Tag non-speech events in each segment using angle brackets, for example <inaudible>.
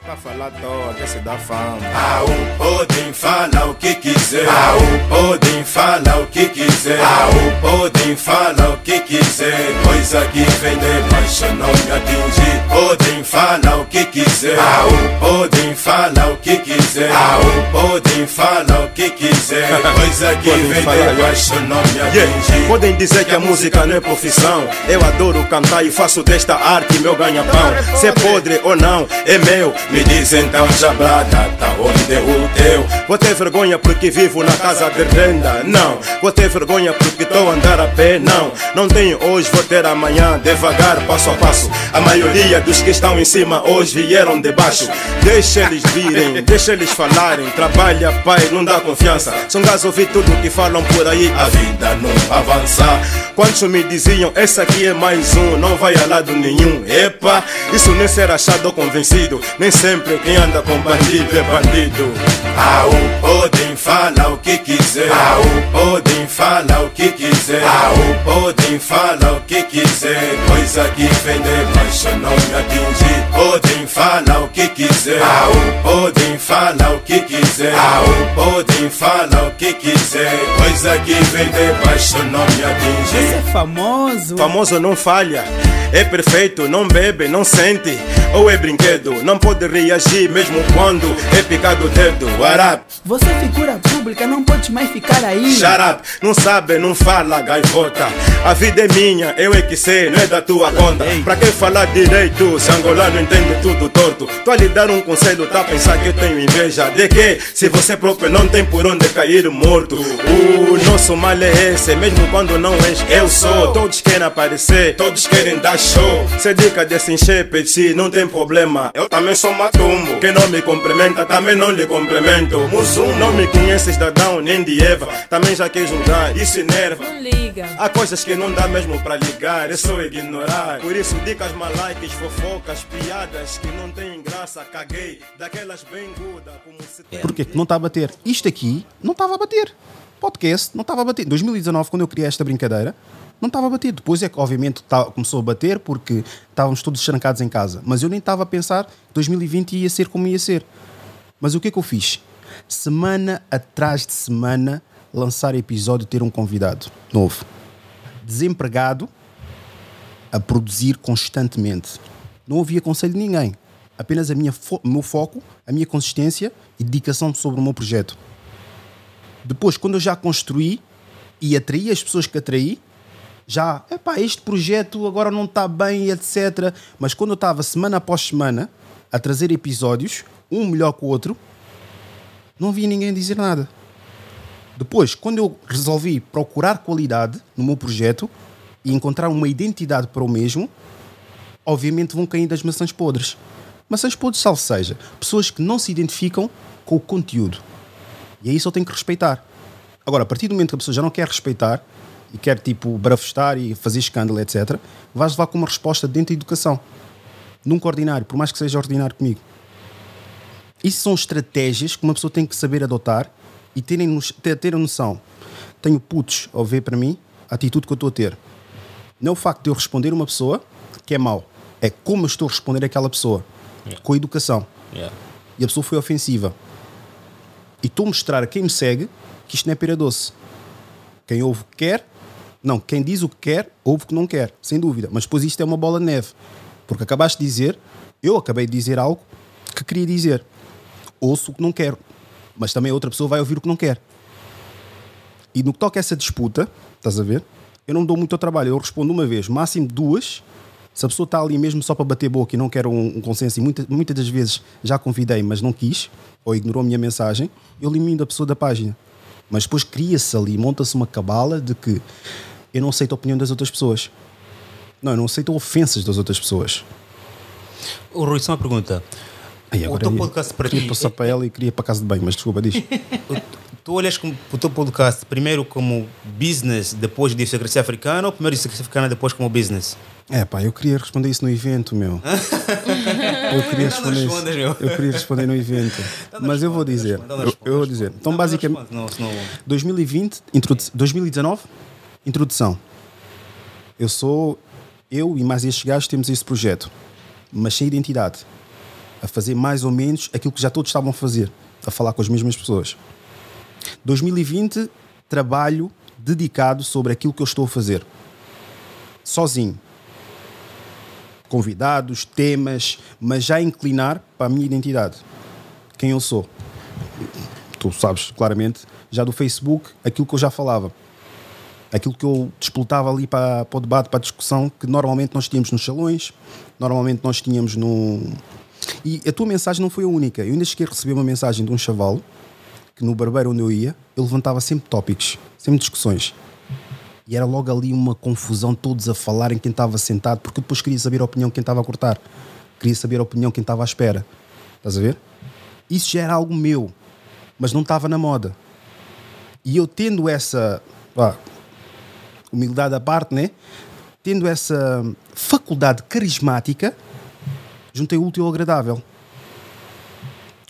Está falando à toa, que se dá fama. Au, podem falar o que quiser. Au, podem falar o que quiser. Au, podem falar o que quiser. Coisa que vem de baixo não me atinge. Podem falar o que quiser. Au, podem falar o que quiser. Au, podem falar o que quiser. <laughs> Coisa que vem de baixo não me atinge. Podem dizer que a música não é profissão. Eu adoro cantar e faço desta arte meu ganha-pão. Se é podre ou não, é meu. Me diz então, jabrada, tá onde é o teu? Vou ter vergonha porque vivo na casa de renda. Não, vou ter vergonha porque estou a andar a pé. Não, não tenho hoje, vou ter amanhã. Devagar, passo a passo. A maioria dos que estão em cima hoje vieram de baixo. Deixa eles virem, <laughs> deixa eles falarem. Trabalha, pai, não dá confiança. São gás ouvir tudo que falam por aí. A vida não avança. Quantos me diziam, esse aqui é mais um, não vai a lado nenhum. Epa, isso nem ser achado ou convencido. Nem sempre quem anda com bandido é bandido. Au, podem falar o que quiser. Au, podem falar o que quiser. Au, podem falar o que quiser. Coisa que vem de baixo não me atinge. Podem falar o que quiser. Au, podem falar o que quiser. Au, podem falar o que quiser. Coisa que vem de baixo não me Você atinge. é famoso. Famoso não falha, é perfeito, não bebe, não sente. Ou é brinquedo, não pode reagir mesmo quando é picado o dedo. Up? Você é figura pública, não pode mais ficar aí. Shut up, não sabe, não fala, gaivota. A vida é minha, eu é que sei, não é da tua conta. Pra quem falar direito, se angolano entende tudo torto. Tô a lhe dar um conselho, tá a pensar que eu tenho inveja. De que? Se você próprio não tem por onde cair morto. O nosso mal é esse, mesmo quando não és, eu sou. Todos querem aparecer, todos querem dar show. Se dica desse encher, não tem problema. Eu também sou matumbo. Quem não me cumprimenta, também não lhe cumprimento. Musum, não me conheces da Adão nem de Eva. Também já quer julgar, isso enerva. Não liga. Há coisas que não dá mesmo pra ligar, é só ignorar. Por isso, dicas malaicas, fofocas, piadas que não têm graça, caguei. Daquelas bem guda, como se tem. Porquê que não está a bater? Isto aqui não estava a bater. Podcast não estava a bater. Em 2019, quando eu criei esta brincadeira, não estava a bater. Depois é que, obviamente, tá- começou a bater porque estávamos todos trancados em casa. Mas eu nem estava a pensar que 2020 ia ser como ia ser. Mas o que é que eu fiz? Semana atrás de semana, lançar episódio ter um convidado novo. Desempregado, a produzir constantemente. Não ouvia conselho de ninguém. Apenas a minha fo- meu foco, a minha consistência e dedicação sobre o meu projeto. Depois, quando eu já construí e atraí as pessoas que atraí, já, epá, este projeto agora não está bem, etc. Mas quando eu estava semana após semana a trazer episódios, um melhor que o outro, não havia ninguém dizer nada. Depois, quando eu resolvi procurar qualidade no meu projeto e encontrar uma identidade para o mesmo, obviamente vão caindo as maçãs podres. Maçãs podres, salvo seja, pessoas que não se identificam com o conteúdo. E aí só tem que respeitar. Agora, a partir do momento que a pessoa já não quer respeitar e quer, tipo, barafestar e fazer escândalo, etc., vais levar com uma resposta dentro da educação. Nunca ordinário, por mais que seja ordinário comigo. Isso são estratégias que uma pessoa tem que saber adotar e terem, ter, ter a noção. Tenho putos ao ver para mim a atitude que eu estou a ter. Não é o facto de eu responder uma pessoa que é mau. É como eu estou a responder àquela pessoa. Com educação. Yeah. E a pessoa foi ofensiva. E estou a mostrar a quem me segue que isto não é pera doce. Quem ouve quer, não, quem diz o que quer, ouve o que não quer, sem dúvida. Mas depois isto é uma bola de neve. Porque acabaste de dizer, eu acabei de dizer algo que queria dizer. Ouço o que não quero. Mas também outra pessoa vai ouvir o que não quer. E no que toca a essa disputa, estás a ver? Eu não dou muito ao trabalho, eu respondo uma vez, máximo duas. Se a pessoa está ali mesmo só para bater boca e não quer um, um consenso, e muita, muitas das vezes já convidei, mas não quis, ou ignorou a minha mensagem, eu elimino a pessoa da página. Mas depois cria-se ali, monta-se uma cabala de que eu não aceito a opinião das outras pessoas. Não, eu não aceito ofensas das outras pessoas. O Rui, só uma pergunta. Aí, o teu eu podcast para queria ti. passar para ela e queria para casa de banho, mas desculpa, diz. <laughs> Tu olhas como, o teu podcast primeiro como business, depois de secretária africana, ou primeiro de secretária africana, depois como business? É pá, eu queria responder isso no evento, meu. <laughs> Eu queria responder. Eu queria responder no evento. Mas eu vou dizer. Eu, vou dizer. Então, basicamente, responde, não, senão- 2020, introdu 2019, introdução. Eu sou. Eu e mais estes gajos temos esse projeto, mas sem identidade. a fazer mais ou menos aquilo que já todos estavam a fazer, a falar com as mesmas pessoas. 2020, trabalho dedicado sobre aquilo que eu estou a fazer. Sozinho. Convidados, temas, mas já inclinar para a minha identidade. Quem eu sou. Tu sabes claramente, já do Facebook, aquilo que eu já falava. Aquilo que eu disputava ali para, para o debate, para a discussão, que normalmente nós tínhamos nos salões, normalmente nós tínhamos no. E a tua mensagem não foi a única. Eu ainda cheguei a receber uma mensagem de um chaval que no barbeiro onde eu ia, eu levantava sempre tópicos, sempre discussões. E era logo ali uma confusão, todos a falarem quem estava sentado, porque eu depois queria saber a opinião de quem estava a cortar. Queria saber a opinião de quem estava à espera. Estás a ver? Isso já era algo meu, mas não estava na moda. E eu tendo essa humildade à parte, né? Tendo essa faculdade carismática, juntei útil ao agradável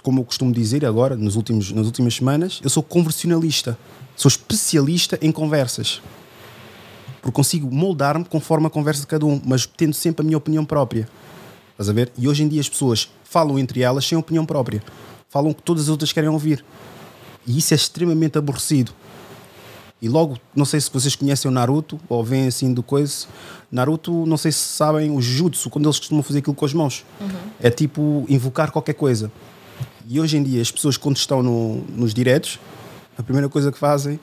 como eu costumo dizer agora, nos últimos, nas últimas semanas, eu sou conversionalista. Sou especialista em conversas. Porque consigo moldar-me conforme a conversa de cada um, mas tendo sempre a minha opinião própria. Estás a ver? E hoje em dia as pessoas falam entre elas sem opinião própria. Falam o que todas as outras querem ouvir. E isso é extremamente aborrecido. E logo, não sei se vocês conhecem o Naruto ou vêm assim do coisa. Naruto, não sei se sabem o Jutsu, quando eles costumam fazer aquilo com as mãos. Uhum. É tipo invocar qualquer coisa. E hoje em dia, as pessoas, quando estão no, nos diretos, a primeira coisa que fazem,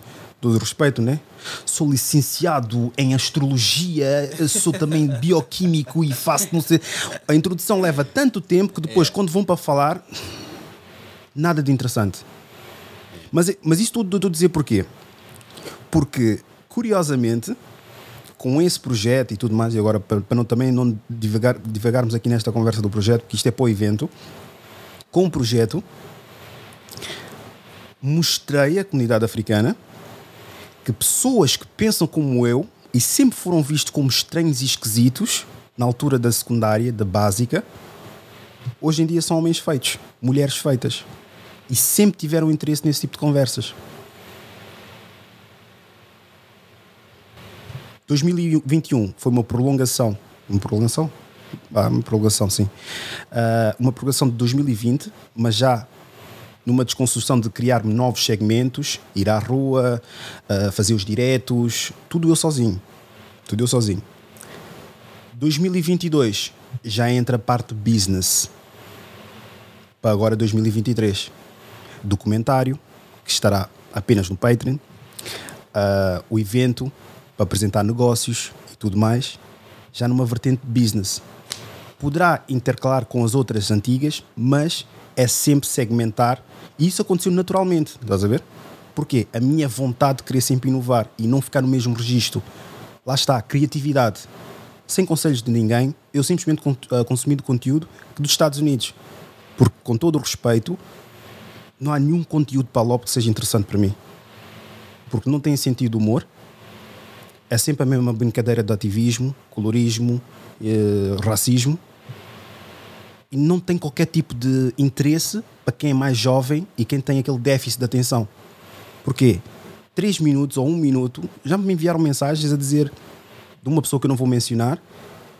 todo respeito, né? Sou licenciado em astrologia, sou também <laughs> bioquímico e faço não sei. A introdução leva tanto tempo que depois, quando vão para falar, nada de interessante. Mas, mas isto tudo estou a dizer porquê? Porque, curiosamente, com esse projeto e tudo mais, e agora para, para não, também não divagar, divagarmos aqui nesta conversa do projeto, porque isto é para o evento, com o projeto, mostrei à comunidade africana que pessoas que pensam como eu e sempre foram vistos como estranhos e esquisitos na altura da secundária, da básica, hoje em dia são homens feitos, mulheres feitas. E sempre tiveram interesse nesse tipo de conversas. 2021 foi uma prolongação. Uma prolongação? ah, uma prorrogação, sim. Uh, uma prorrogação de 2020, mas já numa desconstrução de criar novos segmentos, ir à rua, uh, fazer os diretos, tudo eu sozinho. Tudo eu sozinho. 2022 já entra a parte business. Para agora 2023. Documentário, que estará apenas no Patreon. Uh, o evento para apresentar negócios e tudo mais. Já numa vertente business poderá intercalar com as outras antigas, mas é sempre segmentar. E isso aconteceu naturalmente, estás a ver? Porquê? A minha vontade de querer sempre inovar e não ficar no mesmo registro. Lá está, criatividade. Sem conselhos de ninguém, eu simplesmente uh, consumi conteúdo dos Estados Unidos. Porque, com todo o respeito, não há nenhum conteúdo para LOP que seja interessante para mim. Porque não tem sentido humor, é sempre a mesma brincadeira de ativismo, colorismo, eh, racismo não tem qualquer tipo de interesse para quem é mais jovem e quem tem aquele déficit de atenção. Porquê? Três minutos ou um minuto já me enviaram mensagens a dizer de uma pessoa que eu não vou mencionar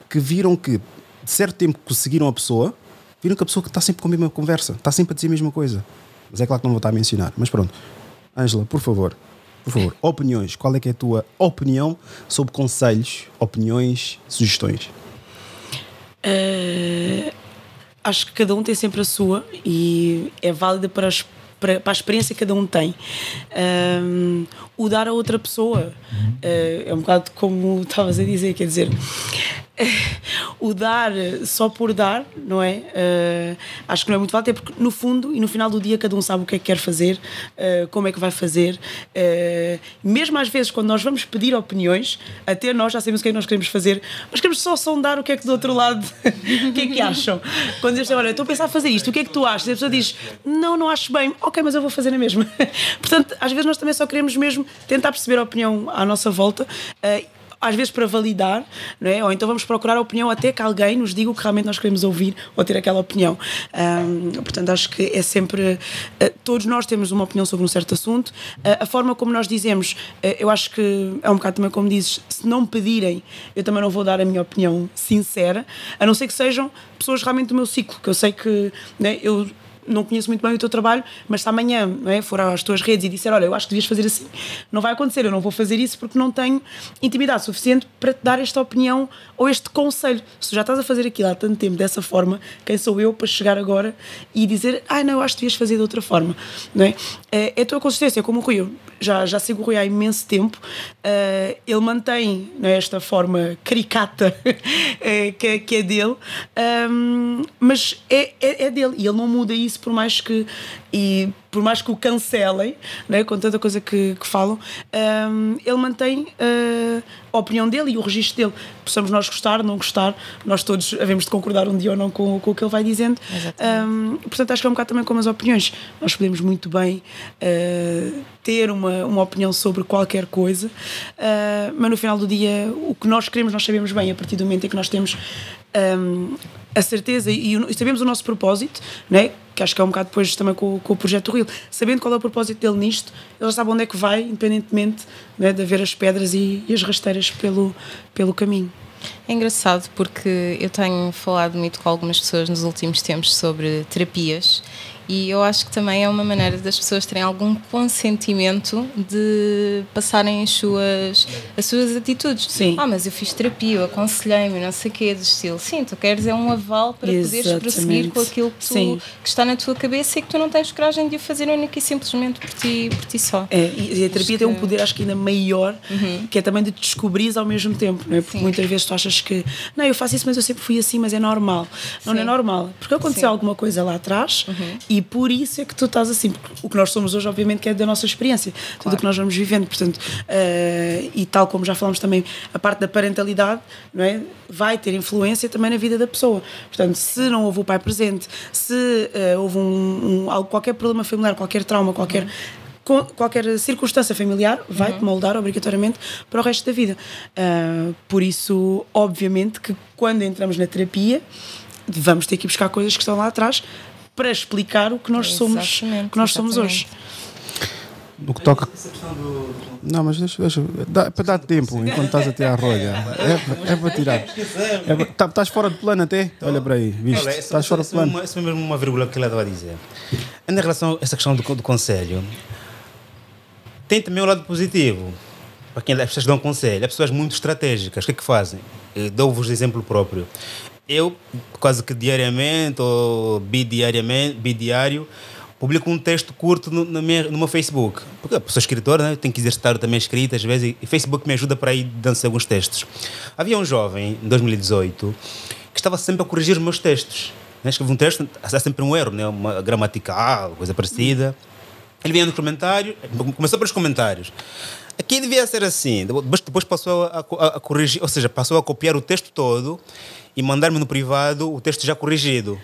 que viram que de certo tempo que seguiram a pessoa viram que a pessoa está sempre com a mesma conversa está sempre a dizer a mesma coisa mas é claro que não vou estar a mencionar mas pronto Ângela, por favor por favor, opiniões. Qual é que é a tua opinião sobre conselhos, opiniões, sugestões? Uh, acho que cada um tem sempre a sua e é válida para, as, para, a experiência que cada um tem. Um, o dar a outra pessoa uh, é um bocado como estavas a dizer, quer dizer, <laughs> o dar só por dar, não é? Uh, acho que não é muito válido, até porque no fundo e no final do dia cada um sabe o que é que quer fazer, uh, como é que vai fazer. Uh, mesmo às vezes, quando nós vamos pedir opiniões, até nós já sabemos o que é que nós queremos fazer, mas queremos só sondar o que é que do outro lado, <laughs> o que é que acham. Quando dizem, olha, estou a pensar a fazer isto, o que é que tu achas? E a pessoa diz, não, não acho bem, ok, mas eu vou fazer na mesma. <laughs> Portanto, às vezes nós também só queremos mesmo tentar perceber a opinião à nossa volta às vezes para validar, não é? ou então vamos procurar a opinião até que alguém nos diga o que realmente nós queremos ouvir ou ter aquela opinião. Um, portanto, acho que é sempre. Uh, todos nós temos uma opinião sobre um certo assunto. Uh, a forma como nós dizemos, uh, eu acho que é um bocado também como dizes, se não pedirem, eu também não vou dar a minha opinião sincera, a não ser que sejam pessoas realmente do meu ciclo, que eu sei que né, eu não conheço muito bem o teu trabalho, mas se amanhã não é, for às tuas redes e disser, olha, eu acho que devias fazer assim, não vai acontecer, eu não vou fazer isso porque não tenho intimidade suficiente para te dar esta opinião ou este conselho. Se já estás a fazer aquilo há tanto tempo dessa forma, quem sou eu para chegar agora e dizer, ah, não, eu acho que devias fazer de outra forma, não é? É, a tua consistência, como o Rui, já, já Rui há imenso tempo, uh, ele mantém é, esta forma caricata é, <laughs> que, que é dele, um, mas é, é, é dele. E ele não muda isso por mais que e por mais que o cancelem, né, com tanta coisa que, que falam, um, ele mantém uh, a opinião dele e o registro dele. Possamos nós gostar, não gostar, nós todos havemos de concordar um dia ou não com, com o que ele vai dizendo. Um, portanto, acho que é um bocado também como as opiniões. Nós podemos muito bem uh, ter uma, uma opinião sobre qualquer coisa, uh, mas no final do dia, o que nós queremos, nós sabemos bem, a partir do momento em que nós temos um, a certeza e, e, sabemos o nosso propósito, né? Que acho que é um bocado depois também com, com o projeto Rio, sabendo qual é o propósito dele nisto, ele já sabe onde é que vai, independentemente né, de haver as pedras e, e as rasteiras pelo, pelo caminho. É engraçado porque eu tenho falado muito com algumas pessoas nos últimos tempos sobre terapias e eu acho que também é uma maneira das pessoas terem algum consentimento de passarem as suas, as suas atitudes. Sim. Ah, mas eu fiz terapia, eu aconselhei-me, não sei o quê, do estilo. Sim, tu queres é um aval para Exatamente. poderes prosseguir com aquilo que, tu, que, está na tua cabeça e que tu não tens coragem de o fazer única e simplesmente por ti, por ti só. É, e a terapia tem um poder, acho que ainda maior, uhum. que é também de te descobrires ao mesmo tempo, não é? Porque Sim. muitas vezes tu achas que, não, eu faço isso, mas eu sempre fui assim, mas é normal. Não, não é normal. Porque aconteceu Sim. alguma coisa lá atrás uhum. E por isso é que tu estás assim. Porque o que nós somos hoje, obviamente, que é da nossa experiência, claro. tudo o que nós vamos vivendo. Portanto, uh, e tal como já falamos também, a parte da parentalidade não é? vai ter influência também na vida da pessoa. Portanto, se não houve o pai presente, se uh, houve um, um, qualquer problema familiar, qualquer trauma, qualquer. Uhum. qualquer circunstância familiar vai-te uhum. moldar obrigatoriamente para o resto da vida. Uh, por isso, obviamente, que quando entramos na terapia, vamos ter que buscar coisas que estão lá atrás para explicar o que nós somos, que nós somos hoje. No que toca. Não, mas deixa, deixa dá, para dar tempo enquanto estás a tirar a rolha. É, é para tirar. É, tá, estás fora de plano até? Olha para aí, viste? Estás fora de plano. Isso é mesmo uma vírgula que ele estava a dizer. Em relação a essa questão do, do conselho, tem também o lado positivo. Para quem as pessoas dão conselho, há pessoas muito estratégicas. O que é que fazem? Dou-vos exemplo próprio eu quase que diariamente ou bidiariamente, bidiário, publico um texto curto no, no, no meu Facebook. Porque eu sou escritor, né? tenho que exercitar também a escrita às vezes, e Facebook me ajuda para ir dando alguns textos. Havia um jovem, em 2018, que estava sempre a corrigir os meus textos. Né? Escrevi um texto, há sempre um erro, né? uma gramatical, coisa parecida. Ele vinha nos comentários, começou pelos comentários. Aqui devia ser assim, depois, depois passou a, a, a corrigir, ou seja, passou a copiar o texto todo e mandar-me no privado o texto já corrigido.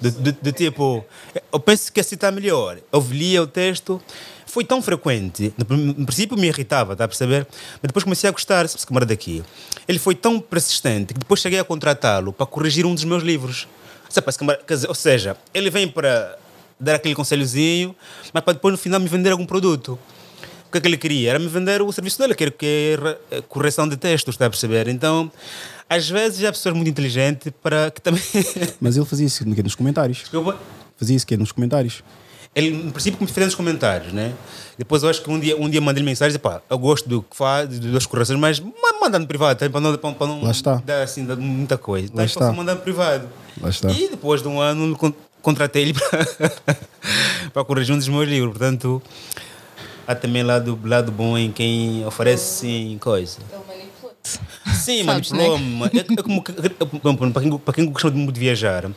Do, tipo, eu penso que assim está melhor. Eu lia o texto, foi tão frequente, no, no, princípio me irritava, está a perceber? Mas depois comecei a gostar, esse camarada daqui. Ele foi tão persistente que depois cheguei a contratá-lo para corrigir um dos meus livros. Ou seja, ele vem para dar aquele conselhozinho, mas para depois no final me vender algum produto. O que é que ele queria? Era me vender o serviço dele, que era é correção de textos, está a perceber? Então às vezes há pessoas muito inteligentes para que também. <laughs> Mas ele fazia isso nos comentários. Desculpa? Fazia isso que nos comentários. Ele, no princípio, me fez nos comentários, né? Depois eu acho que um dia, um dia mandei mensagem, pá, eu gosto do que faz, das correções, mas manda no privado, tá? para não, para não Lá está. dar assim, dar muita coisa. Lá está. mandar no privado. Lá está. E depois de um ano contratei ele <laughs> para, para corrigir um dos meus livros. Portanto, há também lado, lado bom em quem oferece sim, coisa. Sim, manipulou-me. Né? É, é como, para, quem, para quem gosta muito de viajar, uh,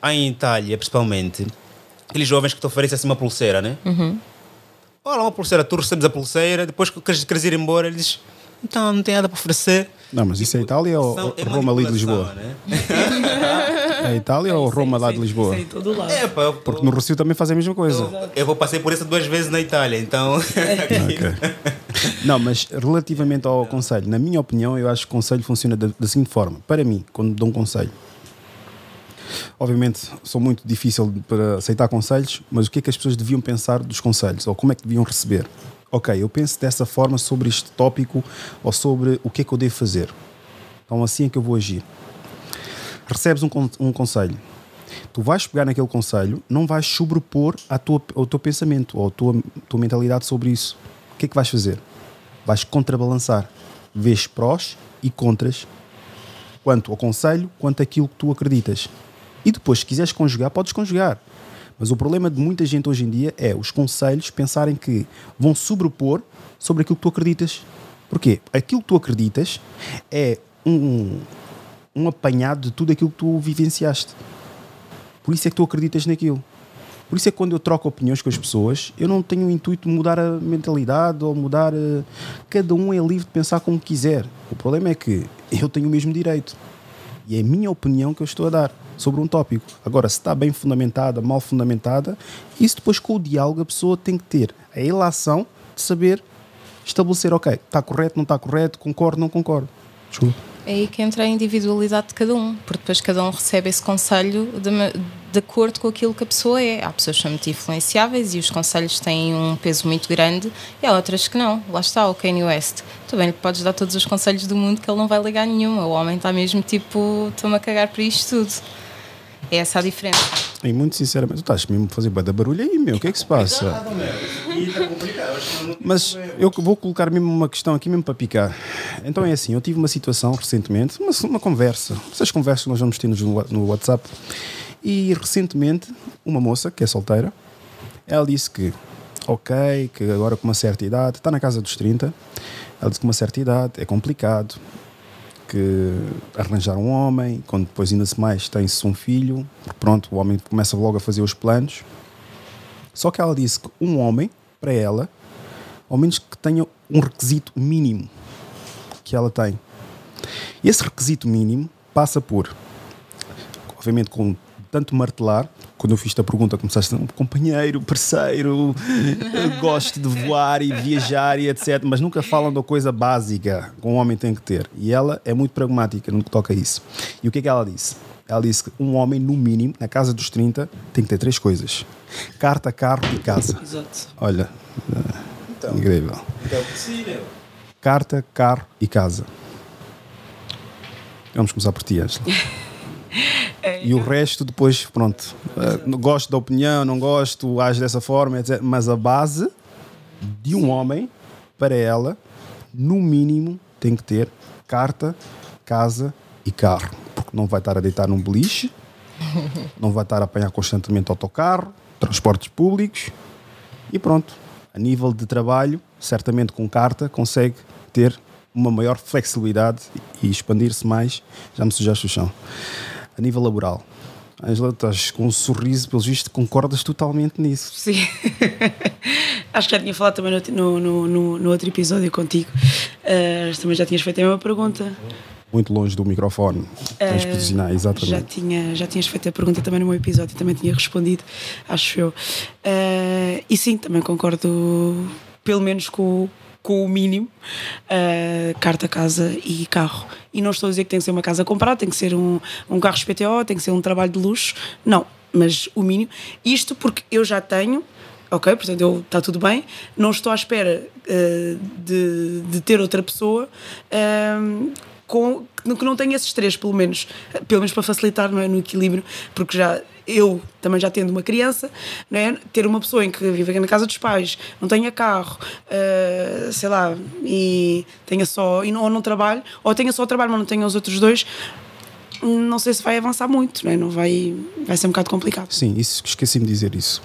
há em Itália, principalmente, aqueles jovens que te oferecem assim uma pulseira, né? Uhum. Olha, uma pulseira, tu recebes a pulseira, depois queres, queres ir embora, ele diz: então não tem nada para oferecer. Não, mas isso é Itália ou é Roma ali de Lisboa? Né? <laughs> é Itália ou Roma lá de Lisboa? Isso todo lado. É, pá, Porque no Rocio também fazem a mesma coisa. Eu, eu vou passei por isso duas vezes na Itália, então. <laughs> okay. <laughs> <laughs> Não, mas relativamente ao conselho, na minha opinião, eu acho que o conselho funciona da, da seguinte forma. Para mim, quando dou um conselho, obviamente sou muito difícil para aceitar conselhos, mas o que é que as pessoas deviam pensar dos conselhos ou como é que deviam receber? Ok, eu penso dessa forma sobre este tópico ou sobre o que é que eu devo fazer. Então assim é que eu vou agir. Recebes um, um conselho. Tu vais pegar naquele conselho, não vais sobrepor a tua, ao teu pensamento ou a tua, tua mentalidade sobre isso. O que é que vais fazer? Vais contrabalançar. Vês prós e contras quanto ao conselho, quanto àquilo que tu acreditas. E depois, se quiseres conjugar, podes conjugar. Mas o problema de muita gente hoje em dia é os conselhos pensarem que vão sobrepor sobre aquilo que tu acreditas. Porquê? Aquilo que tu acreditas é um, um apanhado de tudo aquilo que tu vivenciaste. Por isso é que tu acreditas naquilo. Por isso é que quando eu troco opiniões com as pessoas, eu não tenho o intuito de mudar a mentalidade ou mudar. A... Cada um é livre de pensar como quiser. O problema é que eu tenho o mesmo direito. E é a minha opinião que eu estou a dar sobre um tópico. Agora, se está bem fundamentada, mal fundamentada, isso depois com o diálogo a pessoa tem que ter a ilação de saber estabelecer, ok, está correto, não está correto, concordo, não concordo. Desculpa. É aí que entra a individualidade de cada um, porque depois cada um recebe esse conselho de, de acordo com aquilo que a pessoa é. Há pessoas que são muito influenciáveis e os conselhos têm um peso muito grande, e há outras que não. Lá está o Kanye West. Tu bem lhe podes dar todos os conselhos do mundo que ele não vai ligar nenhuma. O homem está mesmo tipo, estou-me a cagar para isto tudo. É essa a diferença. E muito sinceramente, tu estás mesmo a fazer bada barulho aí, meu, o que é que se passa? Mas eu vou colocar mesmo uma questão aqui mesmo para picar. Então é assim, eu tive uma situação recentemente, uma, uma conversa, essas conversas que nós vamos ter no WhatsApp, e recentemente uma moça que é solteira, ela disse que, ok, que agora com uma certa idade, está na casa dos 30, ela disse que com uma certa idade é complicado, que arranjar um homem, quando depois ainda se mais tem-se um filho, pronto, o homem começa logo a fazer os planos. Só que ela disse que um homem, para ela, ao menos que tenha um requisito mínimo que ela tem. Esse requisito mínimo passa por, obviamente, com tanto martelar, quando eu fiz a pergunta, começaste a um companheiro, parceiro, gosto de voar e viajar e etc. Mas nunca falam da coisa básica que um homem tem que ter. E ela é muito pragmática no que toca a isso. E o que é que ela disse? Ela disse que um homem, no mínimo, na casa dos 30, tem que ter três coisas: carta, carro e casa. <laughs> Exato. Olha, então, incrível. Então, possível. Carta, carro e casa. Vamos começar por ti, Angela. <laughs> E o resto depois, pronto, uh, gosto da opinião, não gosto, age dessa forma, etc. Mas a base de um homem, para ela, no mínimo, tem que ter carta, casa e carro. Porque não vai estar a deitar num beliche, <laughs> não vai estar a apanhar constantemente autocarro, transportes públicos e pronto. A nível de trabalho, certamente com carta, consegue ter uma maior flexibilidade e expandir-se mais. Já me sujaste o chão a nível laboral. Angela, estás com um sorriso, pelo visto, concordas totalmente nisso. Sim. <laughs> Acho que já tinha falado também no, no, no, no outro episódio contigo. Uh, também já tinhas feito a mesma pergunta. Muito longe do microfone. Tens uh, posicionar, exatamente. Já, tinha, já tinhas feito a pergunta também no meu episódio, também tinha respondido, acho eu. Uh, e sim, também concordo, pelo menos com, com o mínimo, uh, carta, casa e carro. E não estou a dizer que tem que ser uma casa comprada, tem que ser um, um carro SPTO, tem que ser um trabalho de luxo. Não, mas o mínimo. Isto porque eu já tenho, ok, portanto está tudo bem, não estou à espera uh, de, de ter outra pessoa. Uh, com, que não tenha esses três, pelo menos, pelo menos para facilitar não é, no equilíbrio, porque já eu também já tendo uma criança, é? ter uma pessoa em que vive na casa dos pais, não tenha carro, uh, sei lá, e tenha só, e não, ou não trabalho, ou tenha só trabalho, mas não tenha os outros dois, não sei se vai avançar muito, é? não vai, vai ser um bocado complicado. Sim, isso, esqueci-me de dizer isso.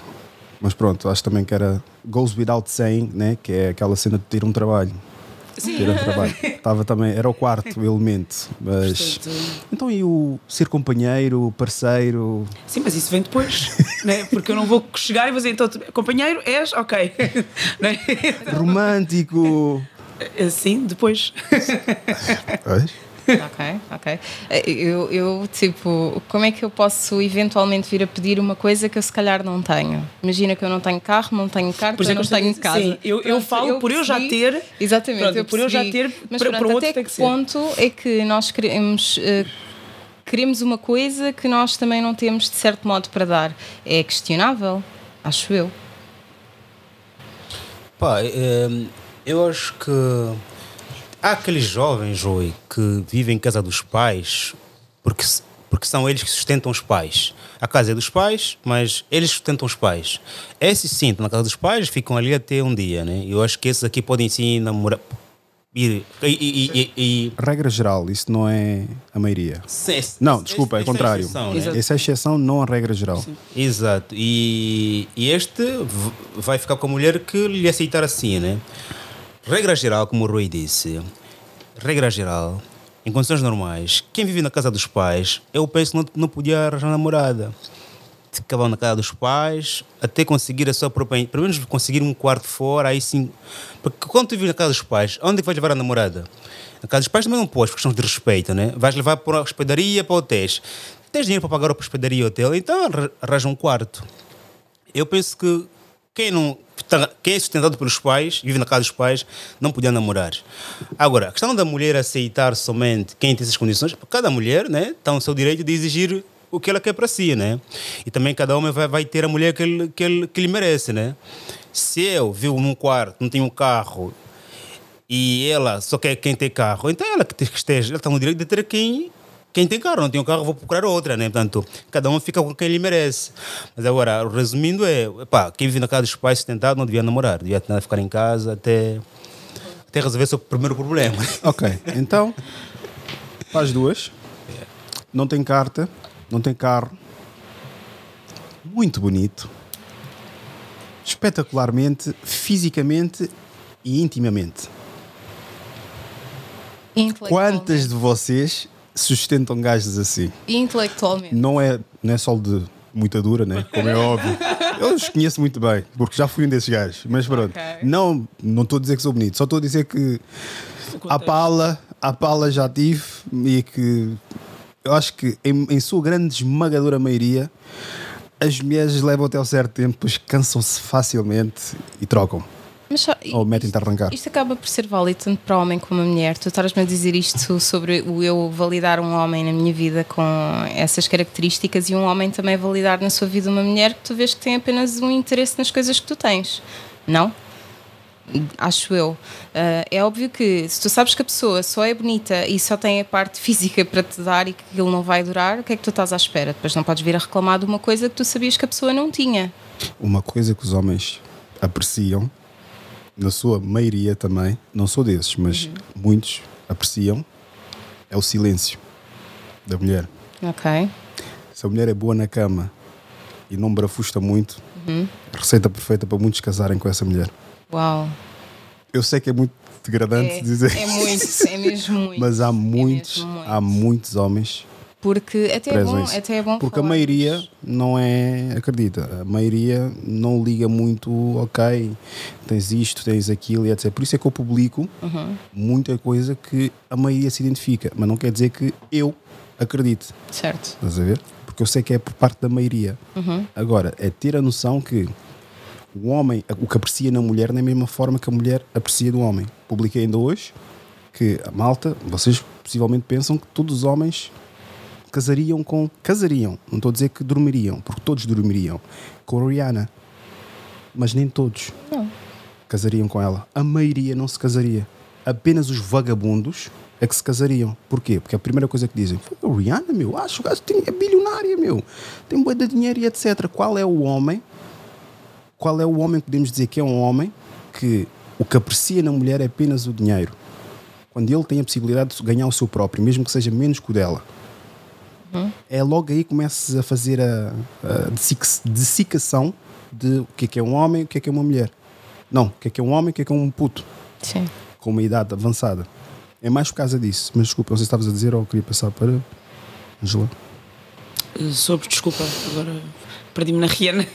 Mas pronto, acho também que era goes without saying, né? que é aquela cena de ter um trabalho. Sim. ter trabalho. Estava também, era o quarto <laughs> elemento. Mas. Portanto... Então e o ser companheiro, parceiro? Sim, mas isso vem depois. <laughs> né? Porque eu não vou chegar e vou dizer, então, companheiro és? Ok. <laughs> Romântico. Eh, sim, depois. Ok, ok. Eu, eu, tipo, como é que eu posso eventualmente vir a pedir uma coisa que eu se calhar não tenho? Imagina que eu não tenho carro, não tenho carta, Por exemplo, não tenho casa. sim, eu- eu falo por eu já ter- Exatamente, Pronto, eu por eu já ter, Mas para- pronto, para o outro até tem que que ser. ponto é que nós queremos. eh, Queremos uma coisa que nós também não temos de certo modo para dar. É questionável, acho eu. Pá, eh, eu acho que há aqueles jovens, Rui, que vivem em casa dos pais porque, porque são eles que sustentam os pais. A casa é dos pais, mas eles sustentam os pais. Esses sim, estão na casa dos pais, ficam ali até um dia, né? Eu acho que esses aqui podem sim namorar. E, e, e, e, Regra geral, isso não é a maioria. Sim, Não, desculpa, é o contrário. essa exceção, né? Essa é a exceção, não a regra geral. Exato. E, e este vai ficar com a mulher que lhe aceitar assim, né? Regra geral, como o Rui disse, regra geral, em condições normais, quem vive na casa dos pais, eu penso que não, não podia arranjar namorada. Ficavam na casa dos pais até conseguir a sua própria. Pelo menos conseguir um quarto fora, aí sim. Porque quando tu vives na casa dos pais, onde é vais levar a namorada? Na casa dos pais também não podes, por questão de respeito, né? Vais levar para a hospedaria, para hotéis. Tens dinheiro para pagar a hospedaria e hotel, então arra- arranja um quarto. Eu penso que quem não tá- quem é sustentado pelos pais, vive na casa dos pais, não podia namorar. Agora, a questão da mulher aceitar somente quem tem essas condições, cada mulher né, está no seu direito de exigir o que ela quer para si, né? E também cada homem vai, vai ter a mulher que ele, que, ele, que merece, né? Se eu vivo num quarto, não tenho um carro e ela só quer quem tem carro, então ela que te- que esteja, ela está no direito de ter quem quem tem carro, não tem um carro, vou procurar outra, né? Portanto, cada um fica com quem lhe merece. Mas agora, resumindo, é, epá, quem vive na casa dos pais sustentado não devia namorar, devia tentar ficar em casa até, até resolver o seu primeiro problema. <laughs> Ok, então, para as duas, não tem carta, não tem carro, muito bonito, espetacularmente, fisicamente e intimamente. Quantas de vocês sustentam gajos assim? Intelectualmente. Não é, não é só de muita dura, né? Como é óbvio. Eu os conheço muito bem, porque já fui um desses gajos. Mas pronto, Ok. não não estou a dizer que sou bonito, só estou a dizer que a pala, a pala já tive e que eu acho que em, em sua grande esmagadora maioria as mulheres levam até um certo tempo, depois cansam-se facilmente e trocam. Mas só- Ou metem-te a arrancar. Isto acaba por ser válido tanto para homem como a mulher. Tu estás-me a dizer isto sobre o eu validar um homem na minha vida com essas características e um homem também validar na sua vida uma mulher que tu vês que tem apenas um interesse nas coisas que tu tens. Não? Acho eu. Ah, é óbvio que se tu sabes que a pessoa só é bonita e só tem a parte <laughs> física para te dar e que aquilo não vai durar, o que é que tu estás à espera? Depois não podes vir a reclamar de uma coisa que tu sabias que a pessoa não tinha. Uma coisa que os homens apreciam, na sua maioria também, não sou desses, mas muitos apreciam, é o silêncio da mulher. Ok? Se a mulher é boa na cama e não brafusta muito, receita perfeita para muitos casarem com essa mulher. Uau. Eu sei que é muito degradante É, dizer é muito, é mesmo <laughs> muito. mas há É muitos, mesmo muito. há muitos homens Porque até é bom, até é bom Porque a maioria não é, acredita, a maioria não liga muito, ok, tens isto, tens aquilo e etc. Por isso é que eu publico Uhum. muita coisa que a maioria se identifica, mas não quer dizer que eu acredite. Certo. Estás a ver? Porque eu sei que é por parte da maioria. Uhum. Agora, é ter a noção que o homem, o que aprecia na mulher, não é mesma forma que a mulher aprecia do homem. Publiquei ainda hoje que a malta, vocês possivelmente pensam que todos os homens casariam com. Casariam, não estou a dizer que dormiriam, porque todos dormiriam com a Rihanna. Mas nem todos Não. casariam com ela. A maioria não se casaria. Apenas os vagabundos é que se casariam. Porquê? Porque a primeira coisa que dizem foi a Rihanna, meu. Acho que o gajo tem- é bilionária, meu. Tem boa de dinheiro e etc. Qual é o homem? Qual é o homem que podemos dizer que é um homem que o que aprecia na mulher é apenas o dinheiro? Quando ele tem a possibilidade de ganhar o seu próprio, mesmo que seja menos que o dela. É logo aí que começas a fazer a, a desiccação de o que é que é um homem e o que é que é uma mulher. Não, o que é que é um homem e o que é que é um puto Sim. com uma idade avançada. É mais por causa disso. Mas desculpa, não sei se estavas a dizer ou queria passar para Angela. Eh, Sobre, desculpa, agora perdi-me na Rihanna.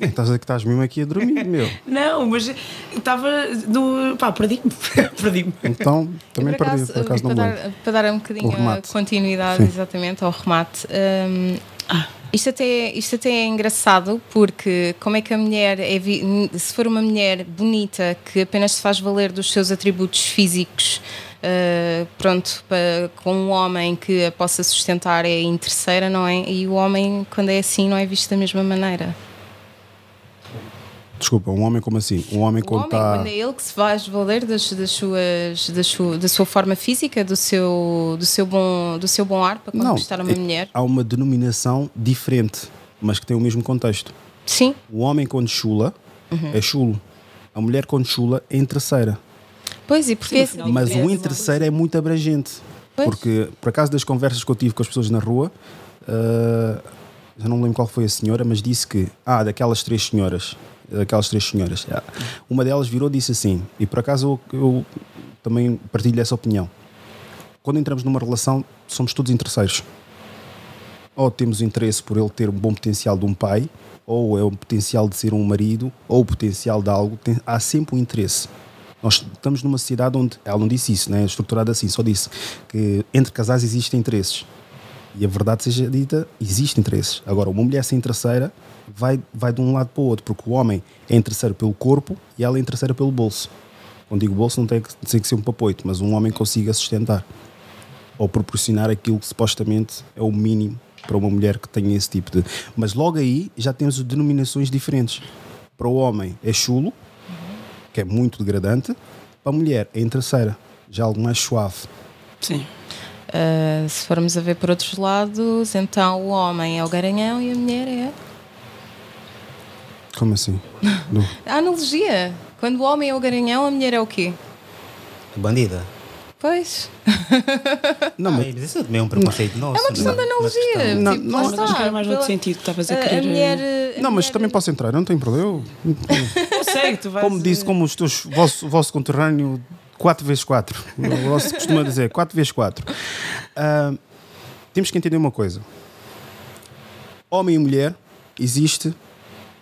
Estás a dizer que estás mesmo aqui a dormir, meu. Não, mas estava no. pá, perdi-me. <laughs> perdi-me. Então, também por perdi, acaso, por acaso não para, me dar, para dar um bocadinho a continuidade, Sim. exatamente, ao remate. hum, isto, até, isto até é engraçado porque como é que a mulher, é vi- se for uma mulher bonita que apenas se faz valer dos seus atributos físicos, uh, pronto, pa- com um homem que a possa sustentar é interesseira, não é? E o homem, quando é assim, não é visto da mesma maneira. Desculpa, um homem como assim? Um homem quando está. quando é ele que se faz valer das, das suas, da, sua, da sua forma física, do seu, do seu, bom, do seu bom ar para conquistar uma é- mulher. há uma denominação diferente, mas que tem o mesmo contexto. Sim, O homem quando chula Uhum. é chulo. A mulher quando chula é interesseira. Pois e porque Sim, no final Mas diferença? o interesseiro é muito abrangente. Pois. Porque, por acaso, das conversas que eu tive com as pessoas na rua, ah, já não me lembro qual foi a senhora, mas disse que, ah, daquelas três senhoras, daquelas três senhoras, ah, uma delas virou e disse assim, e por acaso eu, eu também partilho essa opinião. Quando entramos numa relação, somos todos interesseiros. Ou temos interesse por ele ter um bom potencial de um pai, ou é o potencial de ser um marido, ou o potencial de algo. Tem- há sempre um interesse. Nós estamos numa sociedade onde, ela não disse isso, né? estruturada assim, só disse que entre casais existem interesses. E a verdade seja dita, existem interesses. Agora, uma mulher sem terceira vai, vai de um lado para o outro, porque o homem é interesseiro pelo corpo e ela é interesseira pelo bolso. Quando digo bolso, não tem que, tem que ser um papoito, mas um homem consiga sustentar ou proporcionar aquilo que supostamente é o mínimo para uma mulher que tenha esse tipo de. Mas logo aí já temos denominações diferentes. Para o homem é chulo, que é muito degradante, para a mulher é interesseira, já algo mais suave. Sim. Ah, se formos a ver por outros lados, então o homem é o garanhão e a mulher é. Como assim? <laughs> A analogia. Quando o homem é o garanhão, a mulher é o quê? Bandida. Pois. <laughs> Não, Ah, mas mas isso também é um preconceito nosso. É uma questão não de Uma analogia. Não, tipo, não, lá mas era mais outro sentido que estavas a querer. A mulher, a não, mas mulher- também posso entrar, não tenho problema. Eu, <laughs> Consegue, tu vais. como disse, como os teus, o vosso, vosso conterrâneo 4x4. O vosso costuma dizer 4x4. Ah, temos que entender uma coisa: homem e mulher, existe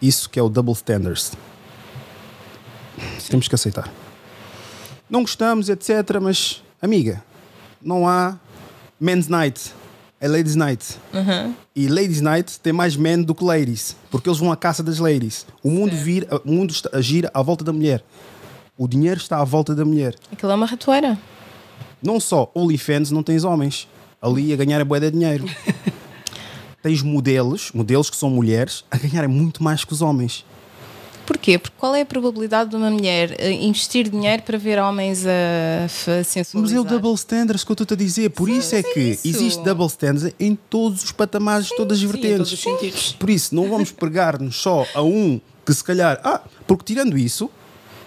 isso que é o double standards. Temos que aceitar. Não gostamos, etc. Mas, amiga, não há men's night, é ladies night. E Ladies Night tem mais men do que ladies, porque eles vão à caça das ladies. O mundo, vira, o mundo gira à volta da mulher. O dinheiro está à volta da mulher. Aquilo é uma ratoeira. Não só OnlyFans não tens homens ali a ganhar a boa de dinheiro. <laughs> tens modelos, modelos que são mulheres, a ganharem muito mais que os homens. Porquê? Porque qual é a probabilidade de uma mulher eh, investir dinheiro para ver homens a, a Mas sensualizar? é o double standards que eu estou a dizer. Por isso é mas que isso. existe double standards em todos os patamares, todas as Sim, vertentes. todos os sentidos. Por isso, não vamos pregar-nos só a um que se calhar. Ah, porque tirando isso,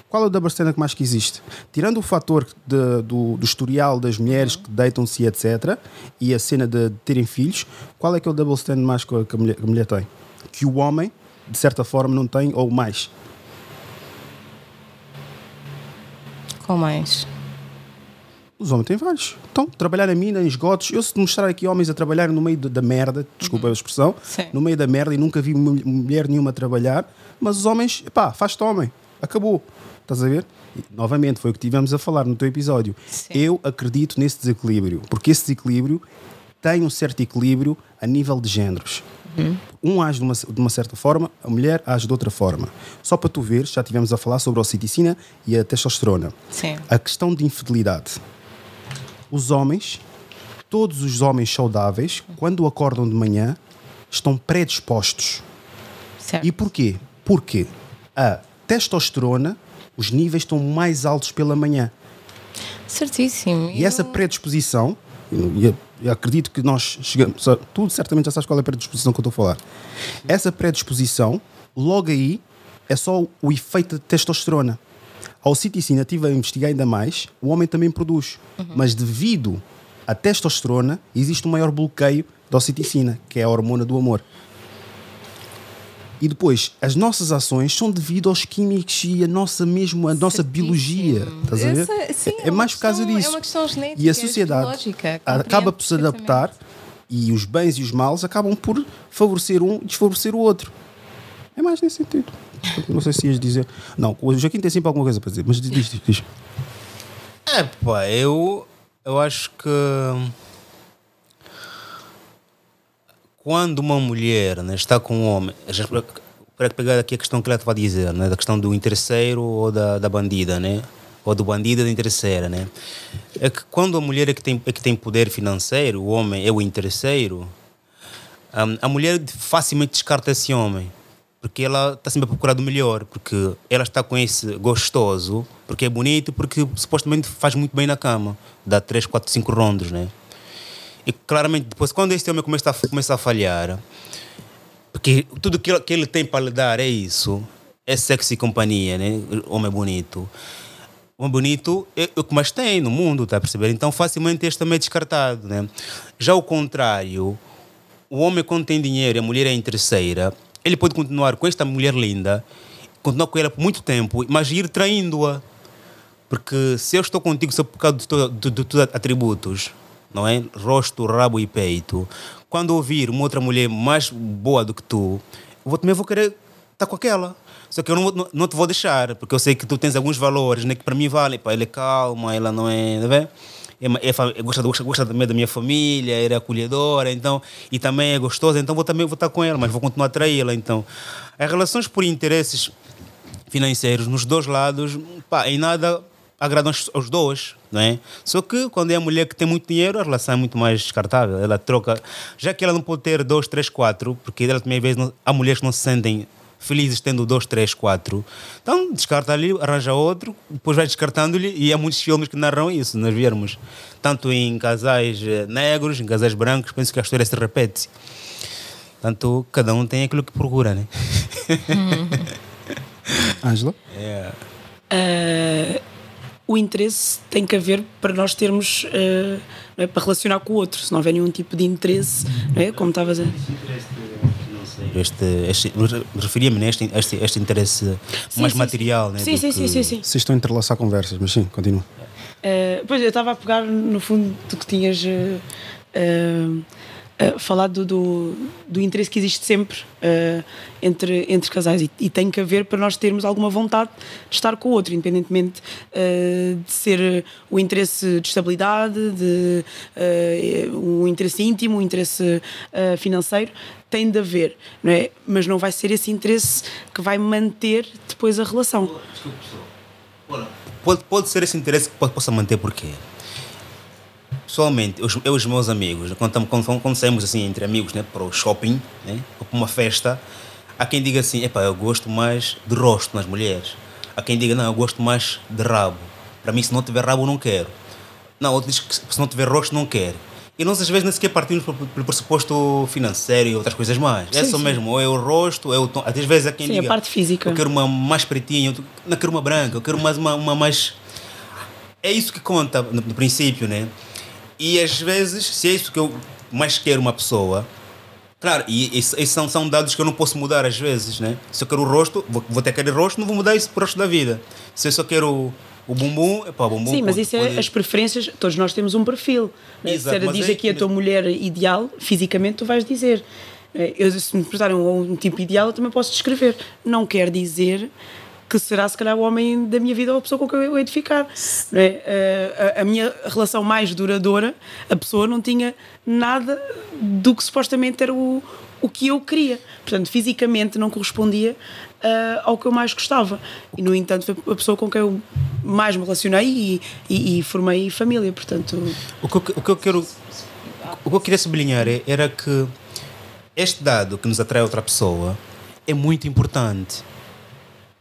qual é o double standard que mais que existe? Tirando o fator de- do, do historial das mulheres que deitam-se etc. e a cena de terem filhos, qual é que é o double standard mais que a, que a mulher, que a mulher tem? Que o homem, de certa forma, não tem ou mais. Qual mais? Os homens têm vários. Então, trabalhar a mina, em esgotos. Eu, se te mostrar aqui homens a trabalhar no meio da- da merda, desculpa a expressão, Sim. no meio da merda e nunca vi mu- mulher nenhuma trabalhar, mas os homens, pá, faz-te homem. Acabou. Estás a ver? E, novamente, foi o que tivemos a falar no teu episódio. Sim. Eu acredito nesse desequilíbrio, porque esse desequilíbrio tem um certo equilíbrio a nível de géneros. Um age de uma, de uma certa forma, a mulher age de outra forma. Só para tu ver, já tivemos a falar sobre a oxiticina e a testosterona. Sim. A questão de infidelidade. Os homens, todos os homens saudáveis, quando acordam de manhã, estão predispostos. Certo. E porquê? Porque a testosterona, os níveis estão mais altos pela manhã. Certíssimo. E essa predisposição, e eu acredito que nós chegamos. só- Tu certamente já sabes qual é a predisposição que eu estou a falar. Essa predisposição, logo aí, é só o efeito de testosterona. A oxiticina, estive a investigar ainda mais, o homem também produz. Mas devido à testosterona, existe um maior bloqueio da oxiticina, que é a hormona do amor. E depois, as nossas ações são devido aos químicos e a nossa mesmo, a nossa biologia. Estás a ver? Essa- sim, é, é uma mais por causa questão- disso. É uma questão genética. E a sociedade acaba por se adaptar e os bens e os males acabam por favorecer um e desfavorecer o outro. É mais nesse sentido. Não sei se ias dizer. Não, o Joaquim tem sempre alguma coisa para dizer, mas diz, diz, diz. É, pá, eu, eu acho que quando uma mulher né, está com um homem, para pegar aqui a questão que ela estava a dizer, né, da questão do interesseiro ou da, da bandida, né? Ou do bandido da interesseira, né? É que quando a mulher é que tem, é que tem poder financeiro, o homem é o interesseiro, Hum, a mulher facilmente descarta esse homem porque ela está sempre a procurar do melhor porque ela está com esse gostoso porque é bonito porque supostamente faz muito bem na cama dá 3, 4, 5 rondos né e claramente depois quando esse homem começa a, começa a falhar porque tudo que que ele tem para lhe dar é isso é sexy companhia né homem bonito homem bonito é o que mais tem no mundo, tá a perceber? Então facilmente este também é descartado, né? Já o contrário, o homem quando tem dinheiro e a mulher é interesseira, ele pode continuar com esta mulher linda, continuar com ela por muito tempo, mas ir traindo-a. Porque se eu estou contigo só por causa de de atributos, não é? Rosto, rabo e peito. Quando ouvir uma outra mulher mais boa do que tu, eu também vou querer estar com aquela. Só que eu não, não, não te vou deixar, porque eu sei que tu tens alguns valores né, que para mim valem. Pá, ela é calma, ela não é. Tá vendo? É, ma- é, é, gosta, gosta também da minha família, é acolhedora, então, e também é gostosa, então vou também vou estar com ela, mas vou continuar a traí-la. Então, as relações por interesses financeiros nos dois lados, pá, em nada agradam aos dois, não é? Só que quando é a mulher que tem muito dinheiro, a relação é muito mais descartável. Ela troca, já que ela não pode ter dois, três, quatro, porque ela também às vezes não, há mulheres que não se sentem felizes tendo dois, três, quatro. Então descarta ali, arranja outro, depois vai descartando-lhe e há muitos filmes que narram isso, nós viermos. Tanto em casais eh, negros, em casais brancos, penso que a história se repete. Portanto, cada um tem aquilo que procura, né? <laughs> Ângela? Ah, o interesse tem que haver para nós termos não é, para relacionar com o outro. Se não houver nenhum tipo de interesse, não é? como estavas a Este, este, referia-me neste este, este interesse Sim, mais sim, material, né? Sim, sim, que- sim, sim, sim. Vocês estão a entrelaçar conversas, mas sim, continua. Uh, pois eu estava a pegar no fundo do que tinhas uh, uh, falado do, do, do interesse que existe sempre uh, entre, entre casais e, e tem que haver para nós termos alguma vontade de estar com o outro, independentemente uh, de ser o interesse de estabilidade, de uh, um interesse íntimo, um interesse financeiro, tem de haver, não é? Mas não vai ser esse interesse que vai manter depois a relação. Pode, pode ser esse interesse que po- possa manter, porquê? Pessoalmente, eu, eu e os meus amigos, quando, tamo- quando, quando saímos assim entre amigos né, para o shopping, né, ou para uma festa, há quem diga assim: epá, eu gosto mais de rosto nas mulheres. Há quem diga: não, eu gosto mais de rabo. Para mim, se não tiver rabo, eu não quero. Não, outro diz que se não tiver rosto, não quer. E nós às vezes nem sequer partimos pelo pressuposto financeiro e outras coisas mais. é Sim, só sim. mesmo, ou é o rosto, ou é o tom. Às vezes há quem Sim, a diga. parte física. Eu quero uma mais pretinha, eu não quero uma branca, eu quero mais uma, uma mais. É isso que conta no, no princípio, né? E às vezes, se é isso que eu mais quero uma pessoa, claro, e isso- esses são, são dados que eu não posso mudar às vezes, né? Se eu quero o rosto, vou, vou ter aquele rosto, não vou mudar isso para o resto da vida. Se eu só quero o, o bumbum, é para o bumbum. Sim, mas pode- isso é pode- as preferências, todos nós temos um perfil. né? Exato, se ela mas diz é- aqui a tua mulher ideal, fisicamente tu vais dizer. Eh, Eu, se me perguntarem um, um tipo ideal, eu também posso descrever. Não quer dizer que será se calhar o homem da minha vida ou a pessoa com quem eu hei de ficar. é? Eh, a, a minha relação mais duradoura, a pessoa não tinha nada do que supostamente era o, o que eu queria. Portanto, fisicamente não correspondia ah, ao que eu mais gostava. E, no entanto, foi a pessoa com quem eu mais me relacionei e, e- e formei família. Portanto, O que, eu- o que eu quero. O que eu queria sublinhar é- era que este dado que nos atrai outra pessoa é muito importante.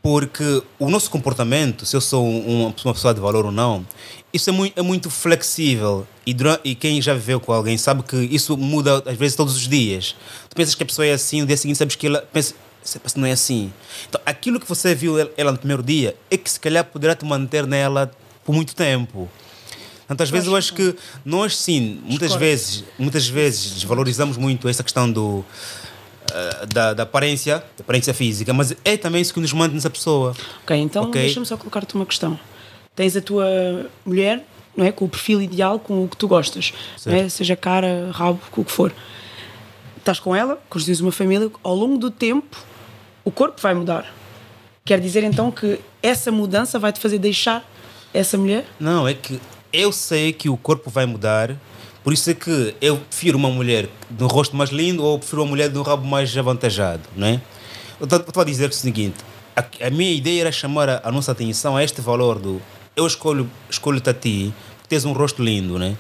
Porque o nosso comportamento, se eu sou um- uma pessoa de valor ou não, isso é muito, é muito flexível. E, dura- e quem já viveu com alguém sabe que isso muda às vezes todos os dias. Tu pensas que a pessoa é assim, no dia seguinte sabes que ela pensa, "Essa pessoa não é assim. Então aquilo que você viu ela- no primeiro dia é que se calhar poderá te manter nela por muito tempo. Então, às vezes eu acho que nós sim, muitas vezes, muitas vezes desvalorizamos muito essa questão do da, da aparência, da aparência física, mas é também isso que nos mantém nessa pessoa. ok, então Ok. deixa-me só colocar-te uma questão. Tens a tua mulher, não é? Com o perfil ideal, com o que tu gostas, não é? seja cara, rabo, com o que for. Estás com ela, construís uma família, ao longo do tempo, o corpo vai mudar. Quer dizer então que essa mudança vai te fazer deixar essa mulher? Não, é que eu sei que o corpo vai mudar, por isso é que eu prefiro uma mulher de um rosto mais lindo ou prefiro uma mulher de um rabo mais avantajado, não é? Estou a dizer o seguinte: a, a, minha ideia era chamar a, a, nossa atenção a este valor do eu escolho, escolho-te a ti porque tens um rosto lindo, né?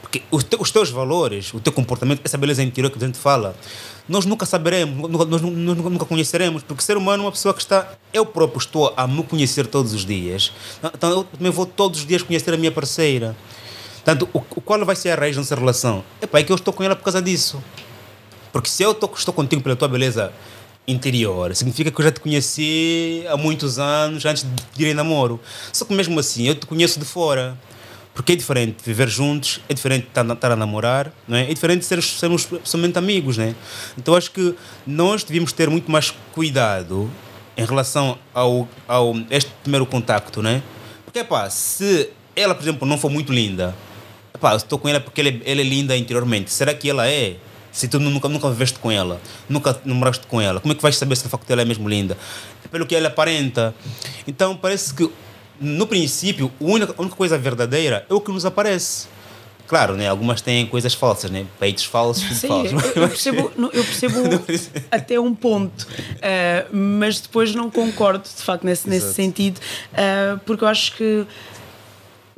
Porque os, te, os teus valores, o teu comportamento, essa beleza interior que a gente fala, nós nunca saberemos, nós, nós, nós nunca conheceremos, porque ser humano é uma pessoa que está. Eu próprio estou a me conhecer todos os dias, então eu também vou todos os dias conhecer a minha parceira. Portanto, o, qual vai ser a raiz da nossa relação? É é que eu estou com ela por causa disso. Porque se eu estou, estou contigo pela tua beleza interior. Significa que eu já te conheci há muitos anos antes de ir em namoro. Só que mesmo assim, eu te conheço de fora. Porque é diferente viver juntos, é diferente estar a namorar, não é? É diferente sermos, sermos somente amigos, né? Então acho que nós devíamos ter muito mais cuidado em relação ao, ao este primeiro contacto, né? Porque, pá, se ela, por exemplo, não for muito linda, pá, estou com ela porque ela, é, ela é linda interiormente, será que ela é? Se tu nunca, nunca viveste com ela, nunca namoraste com ela, como é que vais saber se de facto ela é mesmo linda? Pelo que ela aparenta. Então parece que, no princípio, a única, a única coisa verdadeira é o que nos aparece. Claro, né? algumas têm coisas falsas, né? peitos falsos, Sim, falso. Eu, eu percebo, eu percebo <laughs> até um ponto, uh, mas depois não concordo, de facto, nesse, nesse sentido, uh, porque eu acho que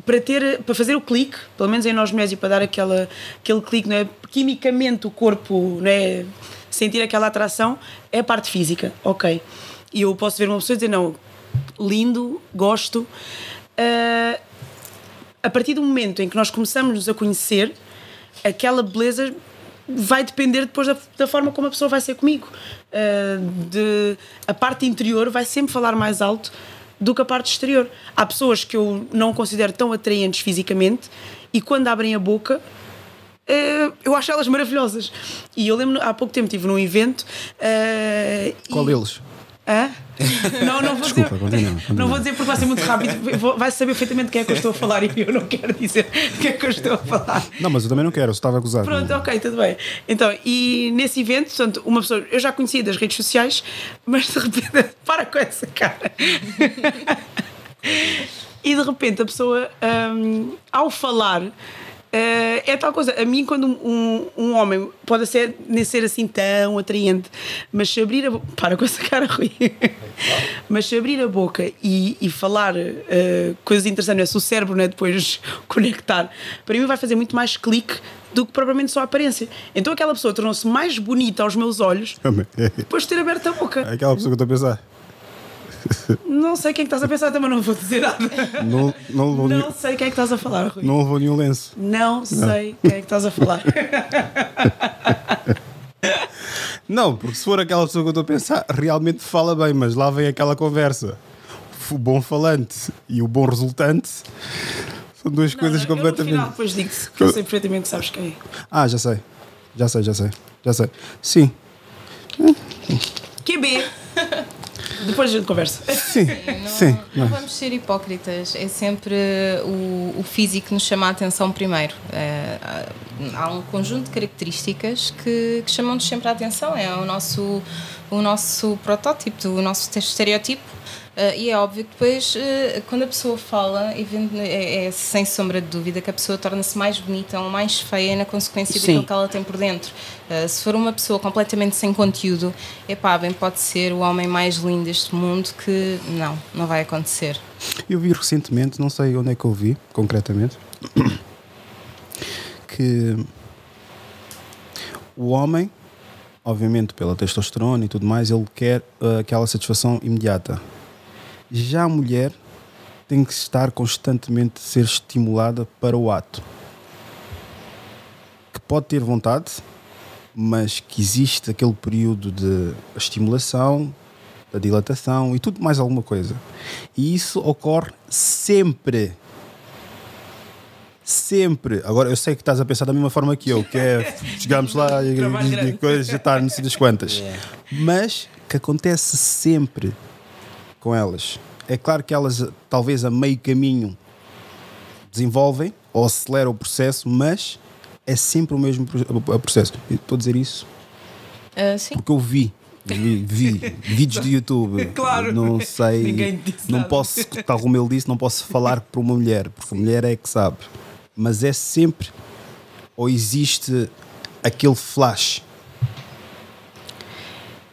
para ter para fazer o clique, pelo menos em nós mulheres e para dar aquela aquele clique, não é? Quimicamente o corpo, não é? Sentir aquela atração é a parte física, ok. E eu posso ver uma pessoa e dizer não, lindo, gosto. Uh, a partir do momento em que nós começamos a conhecer, aquela beleza vai depender depois da, da forma como a pessoa vai ser comigo. Uh, de, a parte interior vai sempre falar mais alto do que a parte exterior. Há pessoas que eu não considero tão atraentes fisicamente e quando abrem a boca uh, eu acho elas maravilhosas. E eu lembro, há pouco tempo estive num evento. Uh, Qual e... deles? Hã? <laughs> Não, não vou Desculpa, dizer. continua, continua. Não vou dizer porque vai ser muito rápido. Vai saber perfeitamente quem é que eu estou a falar e eu não quero dizer <laughs> quem é que eu estou a falar. Não, mas eu também não quero, eu estava a gozar. Pronto, ok, tudo bem. Então, e nesse evento, portanto, uma pessoa, eu já conhecia das redes sociais, mas de repente, <laughs> para com essa cara. e de repente a pessoa, hum, ao falar, é tal coisa. A mim, quando um, um, homem pode ser, nem ser assim tão atraente, mas se abrir a boca. Para com essa cara, Rui. <laughs> mas se abrir a boca e, e falar eh, coisas interessantes, se o cérebro né, depois <laughs> conectar, para mim vai fazer muito mais clique do que propriamente só a aparência. Então aquela pessoa tornou-se mais bonita aos meus olhos <laughs> depois de ter aberto a boca. É aquela pessoa que eu estou a pensar. Não sei quem é que estás a pensar, também não vou dizer nada. Não, não, levou Não nenhum, sei quem é que estás a falar, Rui. não levou nenhum lenço. Não sei quem é que estás a falar. <laughs> Não, porque se for aquela pessoa que eu estou a pensar, realmente fala bem, mas lá vem aquela conversa. O bom falante e o bom resultante são duas coisas Não, eu no completamente. final depois digo-te, que eu sei perfeitamente que sabes quem é. Ah, já sei. Já sei, já sei. Já sei. Sim, QB. <laughs> Depois a gente conversa. sim, Não, sim. não vamos ser hipócritas, é sempre o, o físico que nos chama a atenção primeiro. É, há um conjunto de características que, que chamam-nos sempre a atenção, é o nosso, o nosso protótipo, o nosso estereotipo. Eh, e é óbvio que depois, eh, quando a pessoa fala, é, é sem sombra de dúvida que a pessoa torna-se mais bonita ou mais feia na consequência Sim. daquilo que ela tem por dentro. Eh, se for uma pessoa completamente sem conteúdo, epá, bem pode ser o homem mais lindo deste mundo que não, não vai acontecer. Eu vi recentemente, não sei onde é que eu vi, concretamente, <coughs> que o homem, obviamente pela testosterona e tudo mais, ele quer uh, aquela satisfação imediata. Já a mulher tem que estar constantemente a ser estimulada para o ato. Que pode ter vontade, mas que existe aquele período de estimulação, da dilatação e tudo mais alguma coisa. E isso ocorre sempre. Sempre. Agora, eu sei que estás a pensar da mesma forma que eu, que é <laughs> chegarmos lá e, e, coisas já estar não sei das quantas. <laughs> Mas que acontece sempre com elas. É claro que elas, talvez a meio caminho, desenvolvem ou aceleram o processo, mas é sempre o mesmo processo. Eu Estou a dizer isso sim. porque eu vi. Vi, vi <laughs> vídeos do YouTube. Claro. Não sei. Não nada. posso, tal como ele disse, não posso falar para uma mulher, porque a mulher é que sabe. Mas é sempre. Ou existe aquele flash.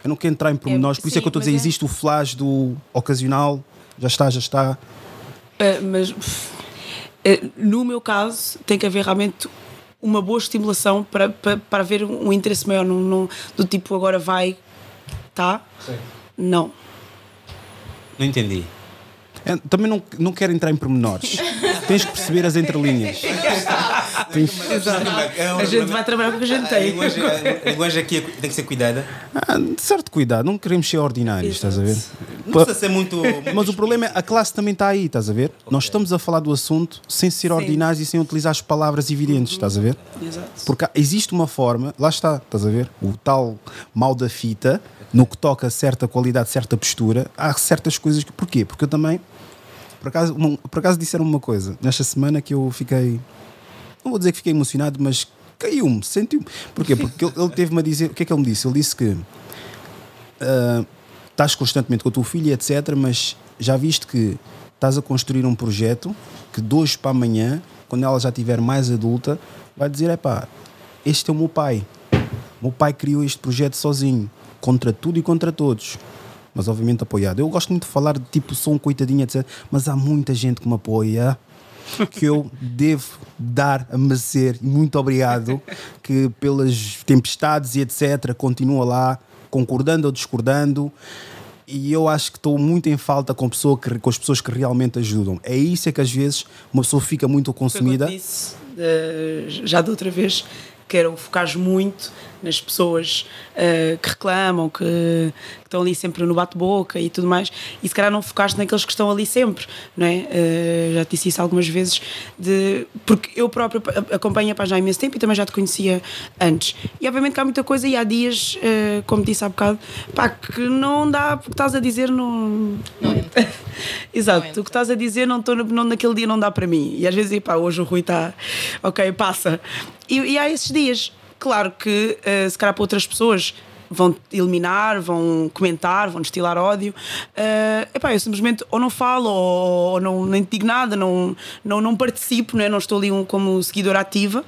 Eu não quero entrar em pormenores, por isso é sim, que eu estou a dizer: é- existe o flash do ocasional, já está, já está. Uh, mas uh, no meu caso tem que haver realmente uma boa estimulação para, para, para haver um interesse maior num- num- do tipo agora vai tá não Não entendi. É, também não, não quero entrar em pormenores. <laughs> Tens que perceber as entrelinhas. <laughs> Tens- a gente vai trabalhar com o que a gente A tem linguagem, a linguagem aqui tem que ser cuidada. Ah, de certo cuidado, não queremos ser ordinários, estás a ver? Não precisa ser muito. <laughs> Mas o problema é a classe também está aí, estás a ver? Nós estamos a falar do assunto sem ser ordinários e sem utilizar as palavras evidentes, estás a ver? Exato. Porque existe uma forma, lá está, estás a ver? O tal mal da fita, no que toca a certa qualidade, certa postura, há certas coisas que. Porquê? Porque eu também. Por acaso, por acaso disseram uma coisa, nesta semana que eu fiquei. Não vou dizer que fiquei emocionado, mas caiu-me, sentiu-me. Porquê? Porque ele, ele teve-me a dizer. O que é que ele me disse? Ele disse que. ah, estás constantemente com o teu filho, etc., mas já viste que estás a construir um projeto que de hoje para amanhã, quando ela já estiver mais adulta, vai dizer: é pá, este é o meu pai. O meu pai criou este projeto sozinho, contra tudo e contra todos. Mas obviamente apoiado. Eu gosto muito de falar de tipo, sou um coitadinho, etc. Mas há muita gente que me apoia que eu devo dar a merecer. Muito obrigado que pelas tempestades e etc continua lá concordando ou discordando. E eu acho que estou muito em falta com, pessoa que, com as pessoas que realmente ajudam. É isso é que às vezes uma pessoa fica muito consumida. eu disse, eh, já da outra vez que era focares muito nas pessoas eh, que reclamam, que estão ali sempre no bate-boca e tudo mais, e se calhar não focaste naqueles que estão ali sempre, não é? Eh, já te disse isso algumas vezes, de, porque eu próprio acompanho a página há imenso tempo e também já te conhecia antes. E obviamente que há muita coisa, e há dias, eh, como disse há bocado, pá, que não dá, porque estás a dizer, não. Não entra. Exato, Não o que estás a dizer não, tô, não, naquele dia não dá para mim. E às vezes, pá, hoje o Rui está, ok, passa. E, e há esses dias. Claro que, eh, se calhar para outras pessoas, vão eliminar, vão comentar, vão destilar ódio. Eh, epá, eu simplesmente ou não falo ou, ou não, nem digo nada, não, não, não participo, não, é? não estou ali um, como seguidora ativa,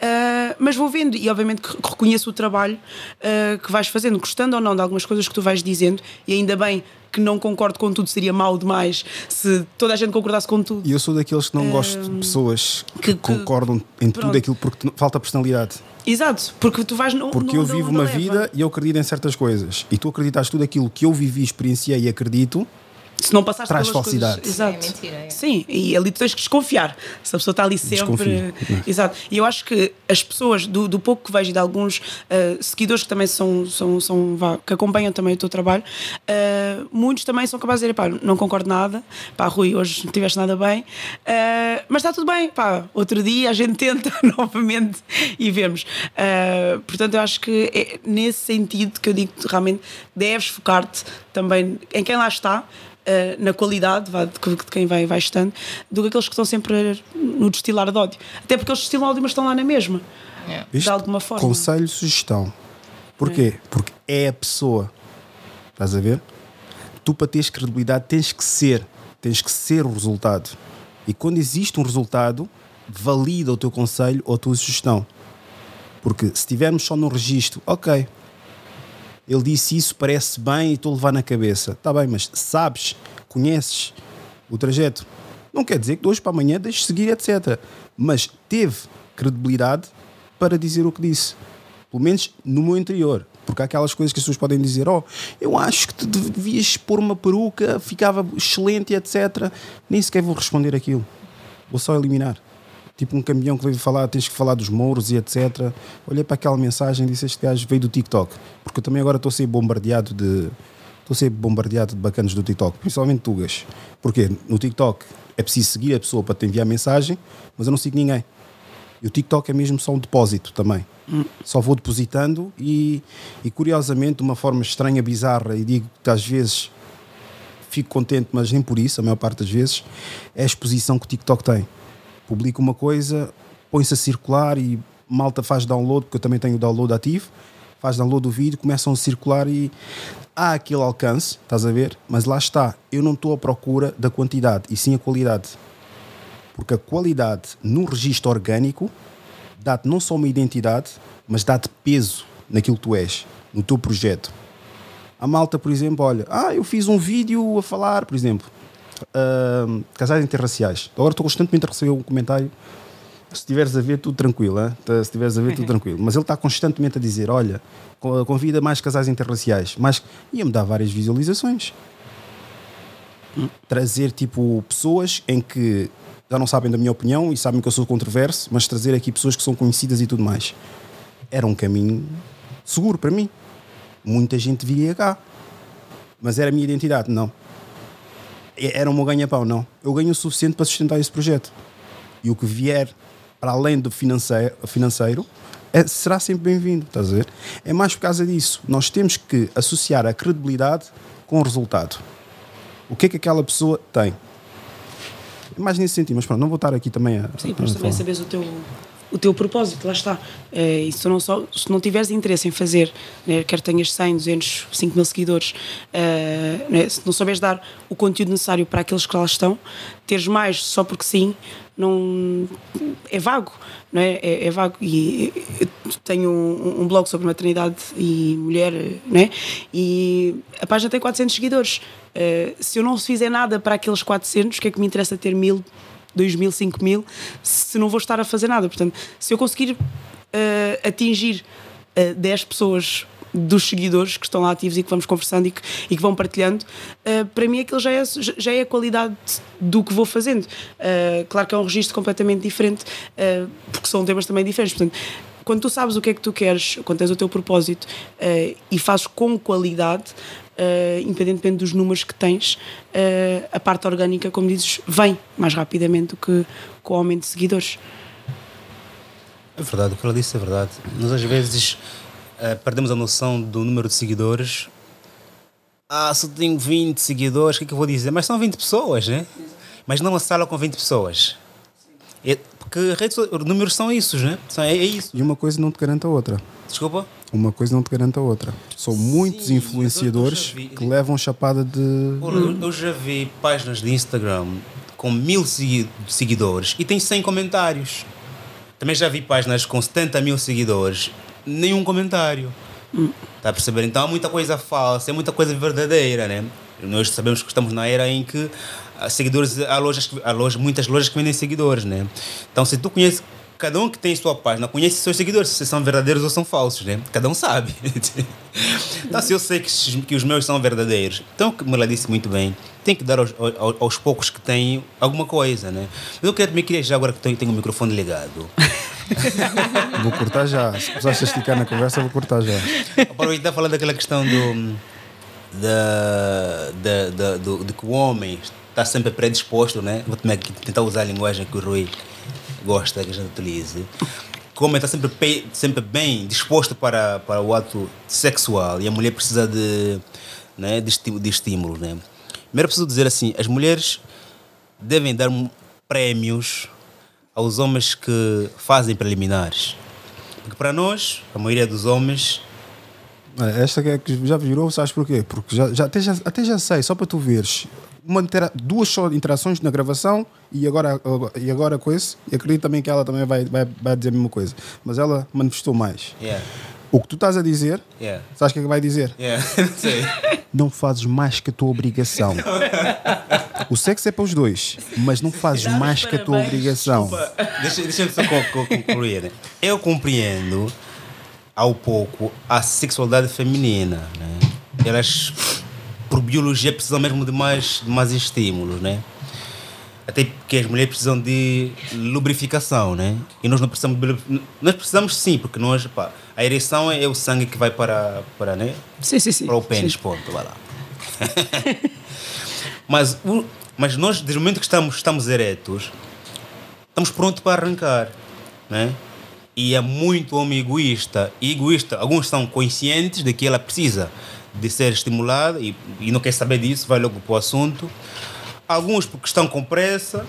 Eh, mas vou vendo e obviamente que reconheço o trabalho eh, que vais fazendo, gostando ou não de algumas coisas que tu vais dizendo, e ainda bem que não concordo com tudo, seria mau demais se toda a gente concordasse com tudo. e eu sou daqueles que não gosto de pessoas que, que- concordam em tudo pronto. aquilo porque falta personalidade Exato, porque tu vais no, Porque no- eu vivo uma leva. vida e eu acredito em certas coisas. E tu acreditas tudo aquilo que eu vivi, experienciei e acredito, Se não passaste Traz pelas falsidade. Coisas, Sim, é exato. mentira, é. Sim, e ali tu tens que desconfiar. Se a pessoa está ali sempre. Desconfio. Exato. E eu acho que as pessoas, do, do pouco que vejo e de alguns eh, seguidores que também são, são, são vá, que acompanham também o teu trabalho, eh, muitos também são capazes de dizer, pá, não concordo nada, pá, Rui, hoje não tiveste nada bem, eh, mas está tudo bem, pá, outro dia a gente <laughs> tenta novamente e vemos. Portanto, eu acho que é nesse sentido que eu digo que realmente deves focar-te também em quem lá está. Eh, na qualidade vá, de, que- de quem vai, vai estando, do que aqueles que estão sempre no destilar de ódio. Até porque eles destilam ódio, mas estão lá na mesma. Yeah. Viste? De alguma forma. Conselho, sugestão. Porquê? Porque é a pessoa. Estás a ver? Tu, para teres credibilidade, tens que ser. Tens que ser o resultado. E quando existe um resultado, valida o teu conselho ou a tua sugestão. Porque se estivermos só no registro, ok. Ele disse isso, parece bem e estou a levar na cabeça. Está bem, mas sabes, conheces o trajeto. Não quer dizer que de hoje para amanhã deixes de seguir, etc. Mas teve credibilidade para dizer o que disse. Pelo menos no meu interior. Porque há aquelas coisas que as pessoas podem dizer: Oh, eu acho que tu devias pôr uma peruca, ficava excelente, etc. Nem sequer vou responder aquilo. Vou só eliminar. Tipo um caminhão que veio falar, tens que falar dos mouros e etc. Olhei para aquela mensagem e disse: Este gajo veio do TikTok. Porque eu também agora estou a ser bombardeado de. Estou a ser bombardeado de bacanas do TikTok, principalmente tugas. Porque no TikTok é preciso seguir a pessoa para te enviar mensagem, mas eu não sigo ninguém. E o TikTok é mesmo só um depósito também. Só vou depositando e, e, curiosamente, de uma forma estranha, bizarra, e digo que às vezes fico contente, mas nem por isso, a maior parte das vezes, é a exposição que o TikTok tem. Publica uma coisa, põe-se a circular e malta faz download, porque eu também tenho o download ativo, faz download do vídeo, começam a circular e há aquele alcance, estás a ver? Mas lá está, eu não estou à procura da quantidade e sim a qualidade. Porque a qualidade no registro orgânico dá-te não só uma identidade, mas dá-te peso naquilo que tu és, no teu projeto. A malta, por exemplo, olha, ah, eu fiz um vídeo a falar, por exemplo, uh, casais interraciais. Agora estou constantemente a receber um comentário. Se estiveres a ver, tudo tranquilo, hein? se estiveres a ver, tudo <laughs> tranquilo. Mas ele está constantemente a dizer: olha, convida mais casais interraciais. Mas ia-me dar várias visualizações. Trazer tipo pessoas em que já não sabem da minha opinião e sabem que eu sou controverso, mas trazer aqui pessoas que são conhecidas e tudo mais. Era um caminho seguro para mim. Muita gente viria cá. Mas era a minha identidade? Não. Era o meu ganha-pão? Não. Eu ganho o suficiente para sustentar esse projeto. E o que vier para além do financeiro, financeiro é, será sempre bem-vindo, estás a ver? É mais por causa disso. Nós temos que associar a credibilidade com o resultado. O que é que aquela pessoa tem? É mais nesse sentido, mas pronto, não vou estar aqui também a. Sim, mas também saberes o teu, o teu propósito, lá está. É, e se não, só, se não tiveres interesse em fazer, né, quer tenhas 100, 200, 5 mil seguidores, uh, né, se não souberes dar o conteúdo necessário para aqueles que lá estão, teres mais só porque sim, não é vago, não é? É, é vago. E tenho um, um, blog sobre maternidade e mulher, né? E a página tem 400 seguidores. Uh, se eu não fizer nada para aqueles 400, o que é que me interessa ter mil? 2 mil, 5 mil, se não vou estar a fazer nada. Portanto, se eu conseguir uh, atingir uh, eh, 10 pessoas dos seguidores que estão lá ativos e que vamos conversando e que, e que vão partilhando, uh, para mim aquilo já é, já é a qualidade do que vou fazendo. Uh, claro que é um registro completamente diferente, uh, porque são temas também diferentes. Portanto, quando tu sabes o que é que tu queres, quando tens o teu propósito e fazes com qualidade, uh, independentemente dos números que tens, uh, a parte orgânica, como dizes, vem mais rapidamente do que com o aumento de seguidores. É verdade, o que ela disse é verdade. Nós às vezes uh, perdemos a noção do número de seguidores. Ah, só tenho 20 seguidores, o que é que eu vou dizer? Mas são 20 pessoas, né? Mas não uma sala com 20 pessoas. É, porque redes, números são isso, né? É, é isso. E uma coisa não te garante a outra. Desculpa? Uma coisa não te garante a outra. São Sim, muitos influenciadores vi, que levam chapada de. Eu, eu já vi páginas de Instagram com mil seguidores e tem 100 comentários. Também já vi páginas com 70 mil seguidores, nenhum comentário. Está a perceber? Então há muita coisa falsa, é muita coisa verdadeira, né? Nós sabemos que estamos na era em que há seguidores, há, lojas, há lojas, muitas lojas que vendem seguidores, né? Então se tu conheces cada um que tem sua página conhece seus seguidores, se são verdadeiros ou são falsos, né? Cada um sabe. então, <laughs> se eu sei que, que os meus são verdadeiros, então, como ela disse muito bem, tem que dar aos, aos, aos poucos que têm alguma coisa, né? Eu queria, também queria já agora que tenho, tenho o microfone ligado. <laughs> vou cortar já. Se precisaste esticar na conversa, vou cortar já. Aproveitar falando daquela questão do. Da, da, da, do, de que o homem está sempre predisposto, né? Vou tentar usar a linguagem que o Rui gosta que a gente utilize. Como está sempre, sempre bem disposto para, para o ato sexual e a mulher precisa de, né, de, estímulo, de. Né? Primeiro preciso dizer assim: as mulheres devem dar prémios aos homens que fazem preliminares. Porque para nós, a maioria dos homens. Esta que, é que já virou, sabes porquê? Porque já, já, até, já, até já sei, só para tu veres uma duas só interações na gravação e agora, e agora com esse, e acredito também que ela também vai, vai, vai dizer a mesma coisa. Mas ela manifestou mais. Yeah. O que tu estás a dizer, yeah. sabes o que é que vai dizer? Yeah. <laughs> não fazes mais que a tua obrigação. <laughs> o sexo é para os dois, mas não fazes mais que a tua obrigação. Deixa, deixa só concluir. Eu compreendo ao pouco a sexualidade feminina. Né? Elas por biologia precisam mesmo de mais, de mais estímulos, né? Até porque as mulheres precisam de lubrificação, né? E nós não precisamos de, Nós precisamos sim, porque nós, pá, a ereção é o sangue que vai para, para, né? Sim, sim, sim. Para o pênis, sim. ponto, vai lá. <laughs> mas, o, mas nós, desde o momento que estamos, estamos eretos, estamos prontos para arrancar, né? E é muito homem egoísta. E egoísta, alguns são conscientes de que ela precisa de ser estimulada e, e não quer saber disso, vai logo para o assunto. Alguns porque estão com pressa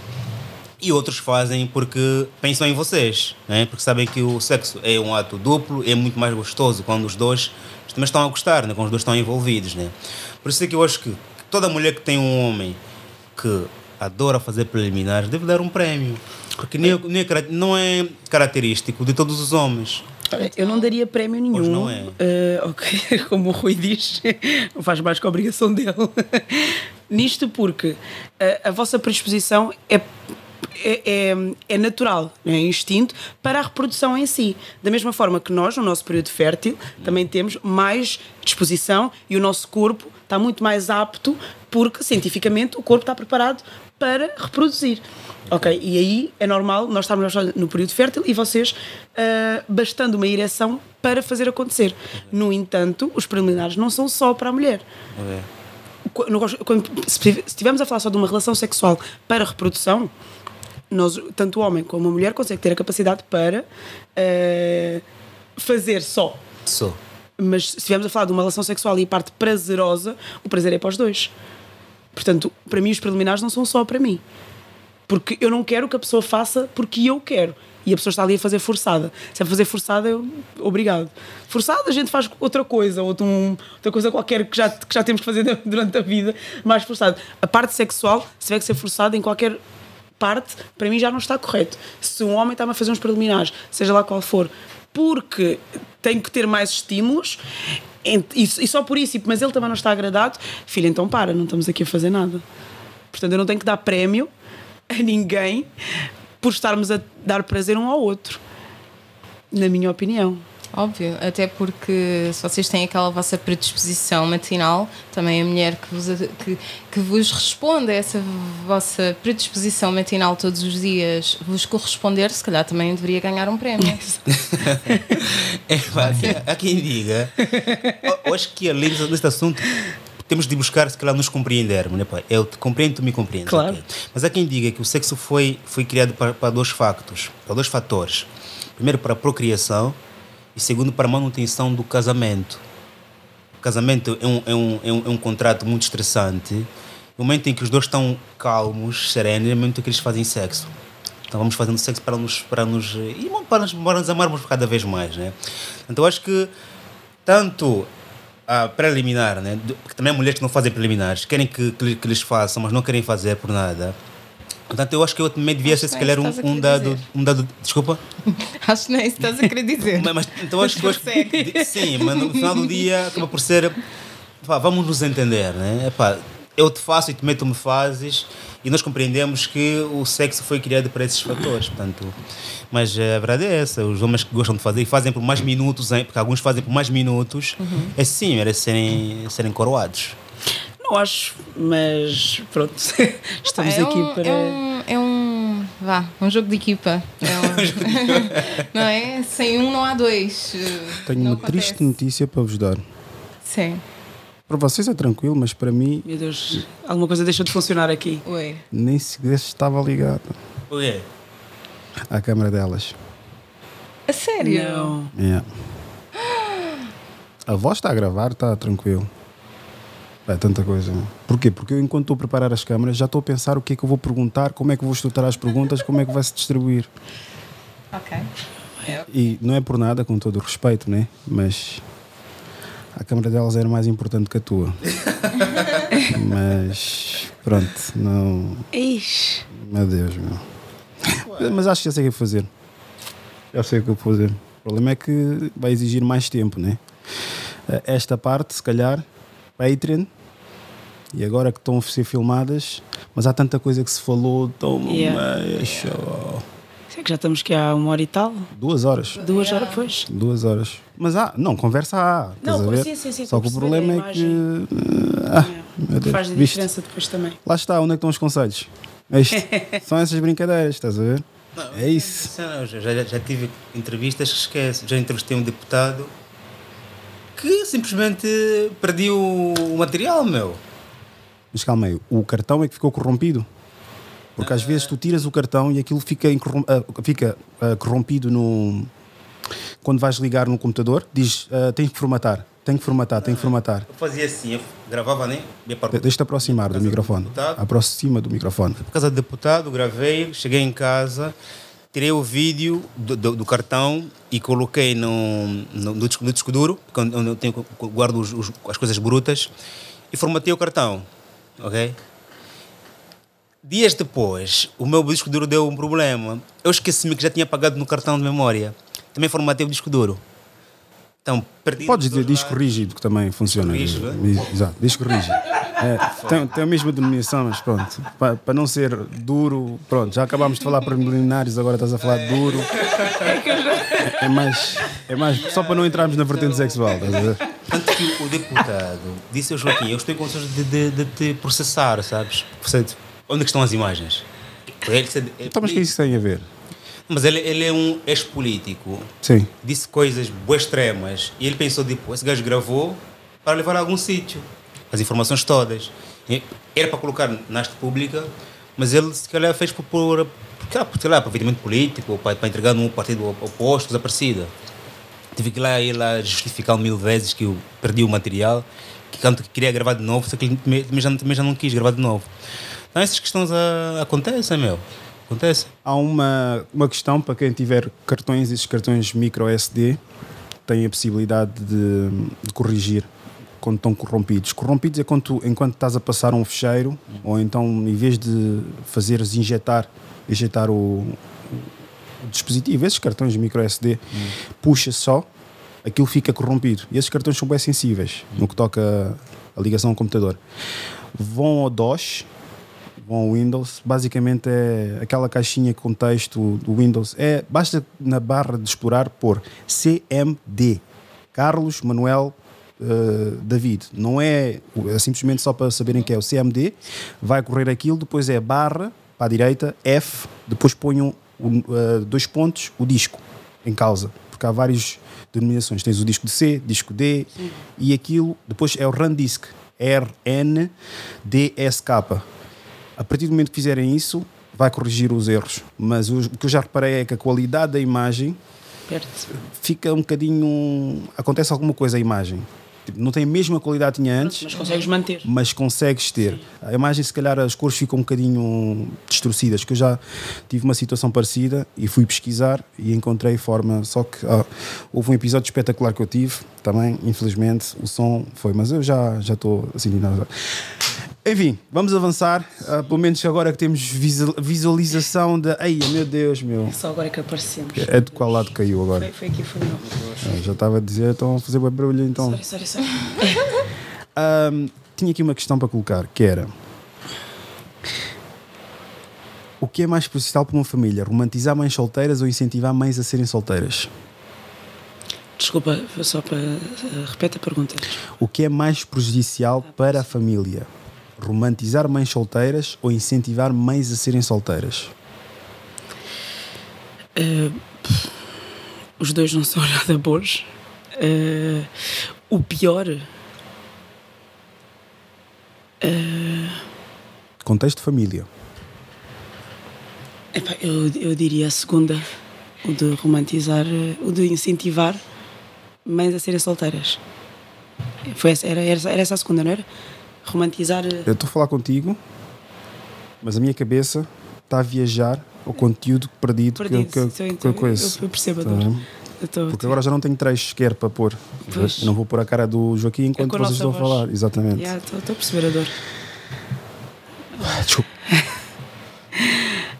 E outros fazem porque pensam em vocês, né? porque sabem que o sexo é um ato duplo, é muito mais gostoso quando os dois também estão a gostar, né? quando os dois estão envolvidos. Né? Por isso é que eu acho que toda mulher que tem um homem que adora fazer preliminares deve dar um prémio. Porque nem, nem é, não é característico de todos os homens. Eu não daria prémio nenhum. Pois não é. Uh, <laughs> okay. Como o Rui diz, não <laughs> faz mais que a obrigação dele. <laughs> Nisto porque a, a vossa predisposição é é, é, é, natural, é instinto para a reprodução em si. Da mesma forma que nós, no nosso período fértil, também temos mais disposição e o nosso corpo está muito mais apto porque cientificamente o corpo está preparado para reproduzir. Ok, e aí é normal nós estarmos no período fértil e vocês uh, bastando uma ereção para fazer acontecer. No entanto, os preliminares não são só para a mulher. É. Quando, se estivermos a falar só de uma relação sexual para reprodução, nós, tanto o homem como a mulher consegue ter a capacidade para uh, fazer só. Só. Mas se estivermos a falar de uma relação sexual e a parte prazerosa, o prazer é para os dois. Portanto, para mim, os preliminares não são só para mim. Porque eu não quero que a pessoa faça porque eu quero. E a pessoa está ali a fazer forçada. Se é fazer forçada, eu, obrigado. Forçada, a gente faz outra coisa, outra, um, outra coisa qualquer que já, que já temos que fazer <laughs> durante a vida, mais forçada. A parte sexual, se tiver que ser forçada em qualquer parte, para mim já não está correto. Se um homem está-me a fazer uns preliminares, seja lá qual for, porque tem que ter mais estímulos, e, só por isso, mas ele também não está agradado, filho, então para, não estamos aqui a fazer nada. Portanto, eu não tenho que dar prémio a ninguém por estarmos a dar prazer um ao outro, na minha opinião. Óbvio, até porque se vocês têm aquela vossa predisposição matinal, também a mulher que vos, que, que vos responde a essa vossa predisposição matinal todos os dias vos corresponder, se calhar também deveria ganhar um prémio. <laughs> é, fácil. há quem diga, eu acho que além deste assunto temos de buscar, se calhar, nos compreendermos. Né? Eu te compreendo, tu me compreendes. Claro. Okay? Mas há quem diga que o sexo foi, foi criado para, para dois factos, para dois fatores. Primeiro, para a procriação e segundo para a manutenção do casamento. O casamento é um, é um, é um, é um contrato muito estressante. No momento em que os dois estão calmos, serenos, é o momento em que eles fazem sexo. Então vamos fazendo sexo para nos, para nos, e para nos, para nos amarmos cada vez mais. Né? Então acho que tanto a preliminar, né? porque também há mulheres que não fazem preliminares, querem que, que, que lhes façam, mas não querem fazer por nada. Portanto, eu acho que eu também devia ser, se calhar, um, um dado, um dado. Desculpa? <laughs> acho que não é isso que estás a querer dizer. mas, mas, então acho que. Acho, sim, mas no final do dia acaba por ser. Pá, vamos nos entender, né? Epá, eu te faço e também tu me fazes e nós compreendemos que o sexo foi criado para esses fatores, portanto, mas a verdade é essa, os homens que gostam de fazer e fazem por mais minutos, porque alguns fazem por mais minutos, uhum. é sim, era serem, serem coroados. Não acho, mas pronto, <laughs> estamos é aqui um, para. É um, é um, vá, um jogo de equipa. É um, <laughs> <laughs> não é? Sem um não há dois. Tenho não uma acontece. triste notícia para vos dar. Sim. Para vocês é tranquilo, mas para mim. Meu Deus, alguma coisa deixou de funcionar aqui. Oi. Nem sequer estava ligado. Oi. À câmara delas. A sério? Não. Yeah. <gasps> A voz está a gravar, está tranquilo. É tanta coisa. Porquê? Porque eu, enquanto estou a preparar as câmaras, já estou a pensar o que é que eu vou perguntar, como é que eu vou estruturar as perguntas, como é que vai se distribuir. Ok. E não é por nada, com todo o respeito, né? Mas a câmara delas era mais importante que a tua. <laughs> Mas pronto, não. Ixi. Meu Deus, meu. Mas acho que já sei o que vou fazer. Já sei o que vou fazer. O problema é que vai exigir mais tempo, né? Esta parte, se calhar, Patreon, e agora que estão a ser filmadas, mas há tanta coisa que se falou, tão yeah. Sei que já estamos que há uma hora e tal. Duas horas. Duas horas, pois. Duas horas. Mas há, não, conversa há. Não, sim, sim, sim. Só que o problema é que. Ah, meu Deus, Faz diferença depois também. Lá está, onde é que estão os conselhos? É isto. <laughs> São essas brincadeiras, estás a ver? Não, é isso. Não, já, já, já tive entrevistas que esquece. Já entrevistei um deputado que simplesmente perdi o material, meu. Mas calma aí, o cartão é que ficou corrompido? Porque às vezes tu tiras o cartão e aquilo fica, uh, fica uh, corrompido no. Quando vais ligar no computador, diz uh, tens que formatar. Tem que formatar, tem que formatar. Eu fazia assim, eu gravava, né? Deixa-te aproximar do do microfone. deputado. Aproxima do microfone. Por casa do deputado, gravei, cheguei em casa, tirei o vídeo do, do- do cartão e coloquei no, no, no disco, no disco duro, onde eu tenho, guardo os- os- as coisas brutas, e formatei o cartão. Ok? Dias depois, o meu disco duro deu um problema. Eu esqueci-me que já tinha pagado no cartão de memória. Também formatei o disco duro. Então, perdi. Podes dizer disco lados. rígido, que também funciona. rígido, Exato, disco rígido. <laughs> É, tem, tem a mesma denominação, mas pronto. Para não ser duro, pronto, já acabámos de falar preliminares, agora estás a falar de duro. É, é mais, é mais só para não entrarmos na vertente sexual. Estás a ver? Tanto que o deputado disse ao Joaquim: Eu estou em condições de, de, de te processar, sabes? Portanto, onde é que estão as imagens? Ele, é Então, mas o que isso tem a ver? Mas ele, ele é um ex-político, Sim. disse coisas boas extremas e ele pensou: tipo, esse gajo gravou para levar a algum sítio, as informações todas. Era para colocar na arte pública, mas ele se calhar fez por, por, por sei lá, aproveitamento político, ou para, para entregar num partido oposto, desaparecida. Tive que ir lá, ir lá justificar mil vezes que eu perdi o material, que canto que queria gravar de novo, só que também já, também já não quis gravar de novo. Então essas questões ah, acontecem, meu. Acontecem. Há uma, uma questão para quem tiver cartões, esses cartões micro SD têm a possibilidade de, de corrigir quando estão corrompidos. Corrompidos é quando tu, enquanto estás a passar um fecheiro, ou então em vez de fazeres injetar, injetar o, dispositivo, esses cartões micro SD, puxa só, aquilo fica corrompido. E esses cartões são bem sensíveis no que toca a ligação ao computador. Vão ao DOS, vão ao Windows, basicamente é aquela caixinha com texto do Windows. É, basta na barra de explorar pôr CMD, Carlos Manuel eh, David. Não é, é simplesmente só para saberem que é o CMD. Vai correr aquilo, depois é barra para a direita, F, depois ponham o, eh, dois pontos, o disco em causa. Porque há várias denominações. Tens o disco de C, disco D e aquilo, depois é o run disk, RNDSK. A partir do momento que fizerem isso, vai corrigir os erros. Mas o, que eu já reparei é que a qualidade da imagem Perto. fica um bocadinho. Acontece alguma coisa a imagem. Tipo, não tem a mesma qualidade que tinha antes, Mas consegues manter. mas consegues ter. A imagem, se calhar, as cores ficam um bocadinho distorcidas, que eu já tive uma situação parecida e fui pesquisar e encontrei forma. Só que ah, houve um episódio espetacular que eu tive também, infelizmente, o som foi, mas eu já já estou assim. Não, enfim, vamos avançar. ah, pelo menos agora que temos visual- visualização da. Ai, meu Deus, meu. Só agora que aparecemos. É de qual lado caiu agora? Foi, foi aqui, foi não. Ah, já estava a dizer, estão a fazer bem barulho então. Sorry, sorry, sorry. <laughs> Ahm, tinha aqui uma questão para colocar, que era o que é mais prejudicial para uma família? Romantizar mães solteiras ou incentivar mães a serem solteiras? Desculpa, só para. eh, repete a pergunta. O que é mais prejudicial para a família? Romantizar mães solteiras ou incentivar mães a serem solteiras? Pff, os dois não são <laughs> nada bons. Eh, o pior. Contexto de família. epá, eu, eu diria a segunda. O de romantizar, o de incentivar mães a serem solteiras. Foi essa, era, era, era essa a segunda, não era? Romantizar. eh, Eu estou a falar contigo, mas a minha cabeça está a viajar ao conteúdo perdido, Perdido, que, que, que eu conheço. eu- eu percebo a Tá dor. tô- Porque agora já não tenho trechos sequer para pôr. Não vou pôr a cara do Joaquim enquanto com a vocês estão a falar. Exatamente. Yeah, Estou estou a perceber a dor. Desculpa.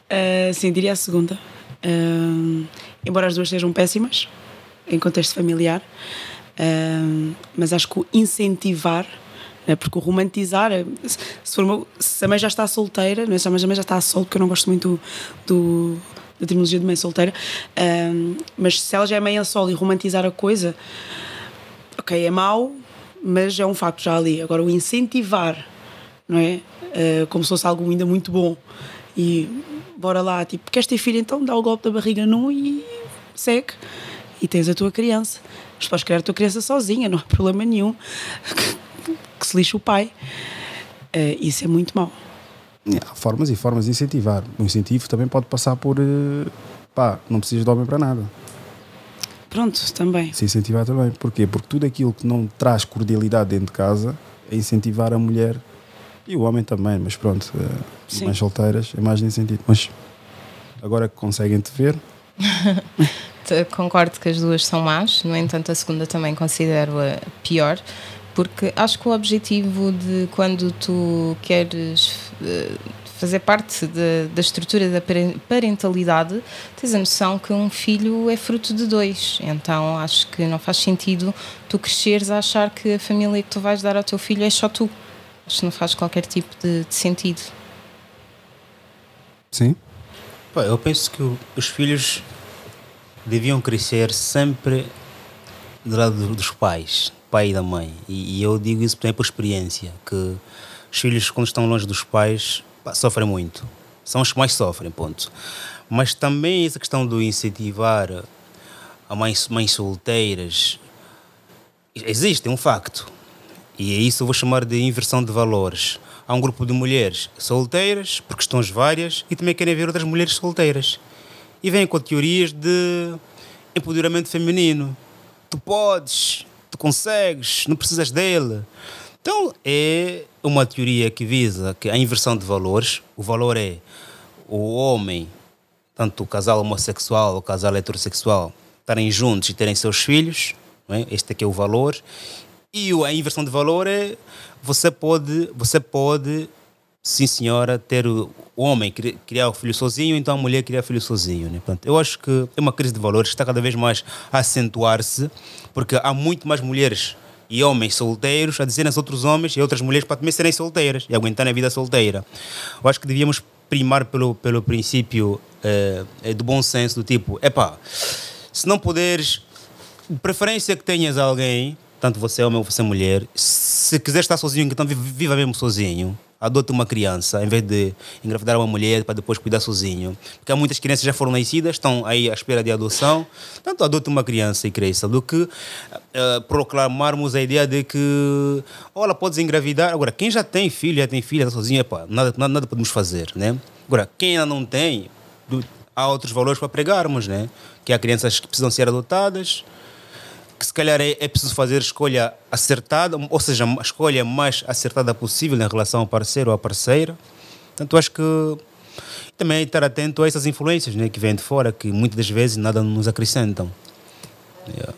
Uh, <laughs> sim, diria a segunda. Uh, embora as duas sejam péssimas, em contexto familiar, uh, mas acho que o incentivar, né, porque o romantizar, eh, se, for uma- se a mãe já está solteira, não é? se a mãe já está solta, porque eu não gosto muito do, da terminologia de mãe solteira, uh, mas se ela já é mãe a solo e romantizar a coisa, ok, é mau, mas é um facto já ali. Agora, o incentivar, não é? Uh, como se fosse algo ainda muito bom. E bora lá, tipo, queres ter filho, então dá o golpe da barriga nu e segue. E tens a tua criança. Mas podes criar a tua criança sozinha, não há problema nenhum. <laughs> que se lixe o pai. Uh, isso é muito mau. Há formas e formas de incentivar. O incentivo também pode passar por. eh, pá, não precisas de homem para nada. Pronto, também. Se incentivar também. Porquê? Porque tudo aquilo que não traz cordialidade dentro de casa é incentivar a mulher e o homem também, mas pronto, Sim. mais solteiras é mais nesse sentido. Mas agora que conseguem te ver, <laughs> Concordo que as duas são más, no entanto, a segunda também considero a pior, porque acho que o objetivo de quando tu queres eh, fazer parte da- da estrutura da paren- parentalidade, tens a noção que um filho é fruto de dois. Então acho que não faz sentido tu cresceres a achar que a família que tu vais dar ao teu filho é só tu. Acho que não faz qualquer tipo de, de sentido. sim, Pá, eu penso que os filhos deviam crescer sempre do lado do- dos pais, pai e da mãe. E, e eu digo isso também por experiência, que os filhos, quando estão longe dos pais, pá, sofrem muito. São os que mais sofrem, ponto. Mas também essa questão do incentivar a mães, mães solteiras existe, é um facto. E é isso eu vou chamar de inversão de valores. Há um grupo de mulheres solteiras, por questões várias, e também querem ver outras mulheres solteiras. E vêm com teorias de empoderamento feminino. Tu podes, tu consegues, não precisas dele. Então é uma teoria que visa que a inversão de valores, o valor é o homem, tanto o casal homossexual ou o casal heterossexual, estarem juntos e terem seus filhos, é? este aqui é o valor, e a inversão de valor é você pode, você pode, sim senhora, ter o homem cri- criar o filho sozinho, então a mulher criar o filho sozinho. Né? Portanto, eu acho que é uma crise de valores que está cada vez mais a acentuar-se, porque há muito mais mulheres e homens solteiros a dizerem aos outros homens e outras mulheres para também serem solteiras e aguentarem a vida solteira. Eu acho que devíamos primar pelo, pelo princípio eh, do bom senso, do tipo, epá, se não puderes, de preferência que tenhas alguém, tanto você homem ou você mulher, se quiser estar sozinho, então viva mesmo sozinho. Adote uma criança, em vez de engravidar uma mulher para depois cuidar sozinho. Porque há muitas crianças já foram nascidas, estão aí à espera de adoção. Tanto adote uma criança e cresça, do que eh, proclamarmos a ideia de que, olha, podes engravidar. Agora, quem já tem filho, já tem filha, está sozinho, epá, nada, nada, nada podemos fazer, né? Agora, quem ainda não tem, há outros valores para pregarmos, né? Que há crianças que precisam ser adotadas, que se calhar é, é preciso fazer escolha acertada, ou seja, a escolha mais acertada possível em relação ao parceiro ou à parceira. Portanto, acho que também estar atento a essas influências né, que vêm de fora, que muitas das vezes nada nos acrescentam. Yeah.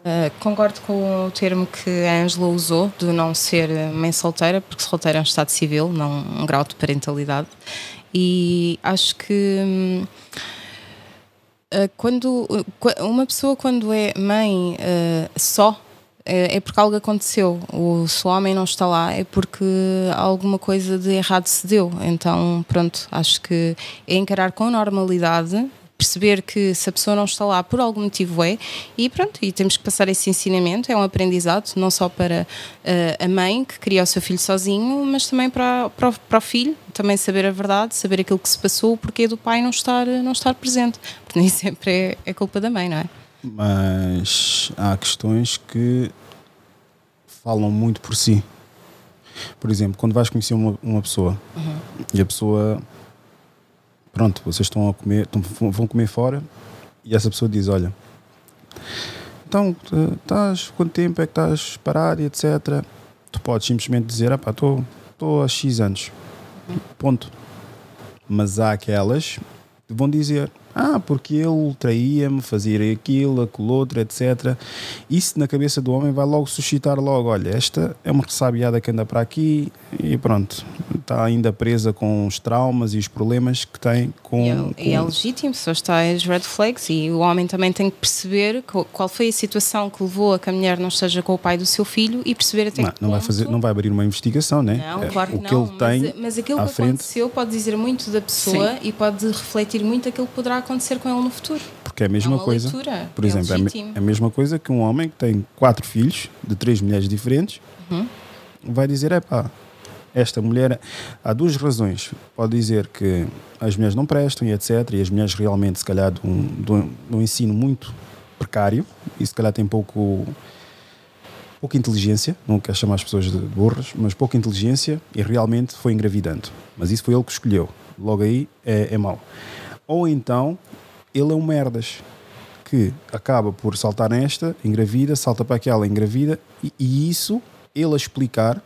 Uh, concordo com o termo que a Ângela usou, de não ser mãe solteira, porque solteira é um estado civil, não um grau de parentalidade. E acho que hum, quando uh, qua- uma pessoa quando é mãe uh, só é porque algo aconteceu. O, se o homem não está lá é porque alguma coisa de errado se deu. Então, pronto, acho que é encarar com normalidade, perceber que se a pessoa não está lá por algum motivo é, e pronto, e temos que passar esse ensinamento. É um aprendizado, não só para eh, a mãe que cria o seu filho sozinho, mas também para, para, o, para o filho, também saber a verdade, saber aquilo que se passou, o porquê do pai não estar, não estar presente. Porque nem <laughs> sempre é, é culpa da mãe, não é? mas há questões que falam muito por si. Por exemplo, quando vais conhecer uma, uma pessoa e a pessoa, pronto, vocês estão a comer, estão- vão comer fora e essa pessoa diz: Olha, então tu estás, quanto tempo é que estás parado e etc. Tu podes simplesmente dizer: Estou estou há X anos, ponto. Mas há aquelas que vão dizer: Ah, porque ele traía-me, fazia aquilo, aquilo outro, etc. Isso na cabeça do homem vai logo suscitar logo: Olha, esta é uma ressabiada que anda para aqui e pronto, está ainda presa com os traumas e os problemas que tem com. E é, com- e é legítimo, só está as red flags e o homem também tem que perceber qual, foi a situação que levou a que a mulher não esteja com o pai do seu filho e perceber até não, que não vai fazer, não vai abrir uma investigação, né? Não, É, claro que o não. que ele tem mas, mas aquilo que frente, aconteceu pode dizer muito da pessoa e pode refletir muito aquilo que poderá acontecer com ele no futuro. porque é a mesma uma coisa. leitura, Por é exemplo, é, legítimo. é a mesma coisa que um homem que tem quatro filhos de três mulheres diferentes Uhum. vai dizer: é pá, esta mulher. Há duas razões. Pode dizer que as mulheres não prestam e etc. E as mulheres realmente, se calhar, de um, de um- de um ensino muito precário e se calhar tem pouco. Pouca inteligência, não quero chamar as pessoas de burras, mas pouca inteligência e realmente foi engravidando. Mas isso foi ele que escolheu. Logo aí é, é mau. Ou então ele é um merdas, que acaba por saltar nesta, engravida, salta para aquela, engravida, e, e isso, ele a explicar,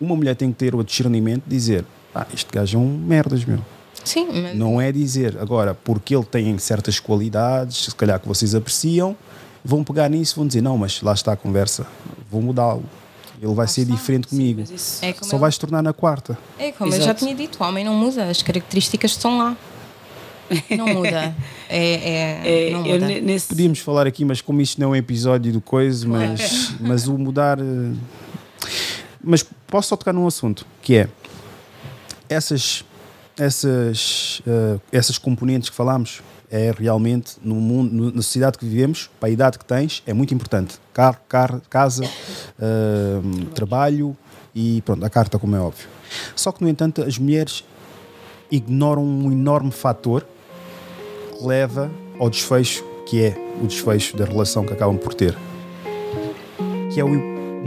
uma mulher tem que ter o discernimento de dizer: Ah, este gajo é um merdas, meu. Sim, mas Não é dizer, agora, porque ele tem certas qualidades, se calhar que vocês apreciam, vão pegar nisso vão dizer: Não, mas lá está a conversa, vou mudá-lo. Ele vai ser diferente comigo. Mas isso- é como, Só eu, vai se tornar na quarta. é como eu já Exato. tinha dito, o homem não muda, as características estão lá. Não muda. É, é, É, não eu muda. nesse, Podíamos falar aqui, mas como isto não é um episódio do coisa, mas, mas o mudar. eh, Mas posso só tocar num assunto que é essas, essas, eh, essas componentes que falámos é realmente no mundo, no- na sociedade que vivemos, para a idade que tens, é muito importante. Carro, carro casa, eh, trabalho e pronto, a carta, como é óbvio. Só que, no entanto, as mulheres ignoram um enorme fator leva ao desfecho que é o desfecho da relação que acabam por ter. Que é o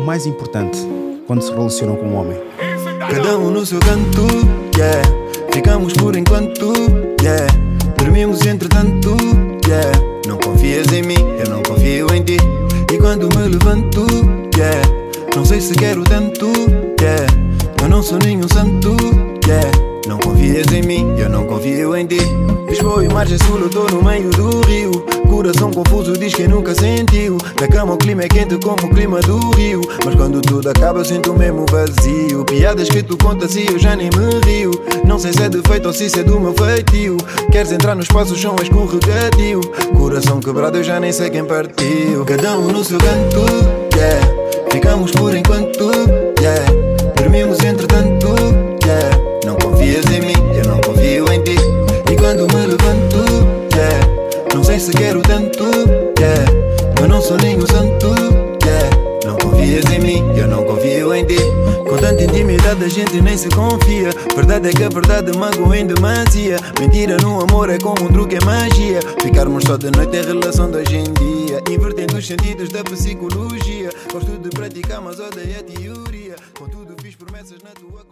mais importante quando se relacionam com um homem. Cada um no seu canto, yeah. Ficamos por enquanto, yeah. Dormimos entretanto, yeah. Não confias em mim, eu não confio em ti. E quando me levanto, yeah. Não sei se quero tanto, yeah. Eu não sou nenhum santo, yeah. Não confias em mim, eu não confio em ti. Lisboa e margem sul, eu tô no meio do rio. Coração confuso diz que nunca sentiu. Na cama o clima é quente como o clima do rio. Mas quando tudo acaba eu sinto mesmo vazio. Piadas que tu contas e eu já nem me rio. Não sei se é defeito ou se isso é do meu feitio. Queres entrar no espaço, o chão é escorregadio. Coração quebrado, eu já nem sei quem partiu. Cada um no seu canto, yeah. Ficamos por enquanto, yeah. Dormimos entretanto, Se quero tanto, yeah. Eu não sou nenhum santo, yeah. Não confias em mim, eu não confio em ti. Com tanta intimidade a gente nem se confia. Verdade é que a verdade magoa em demasia. Mentira no amor é como um truque, é magia. Ficarmos só de noite é relação de hoje em dia. Invertendo os sentidos da psicologia. Gosto de praticar, mas odeio a teoria. Contudo, fiz promessas na tua.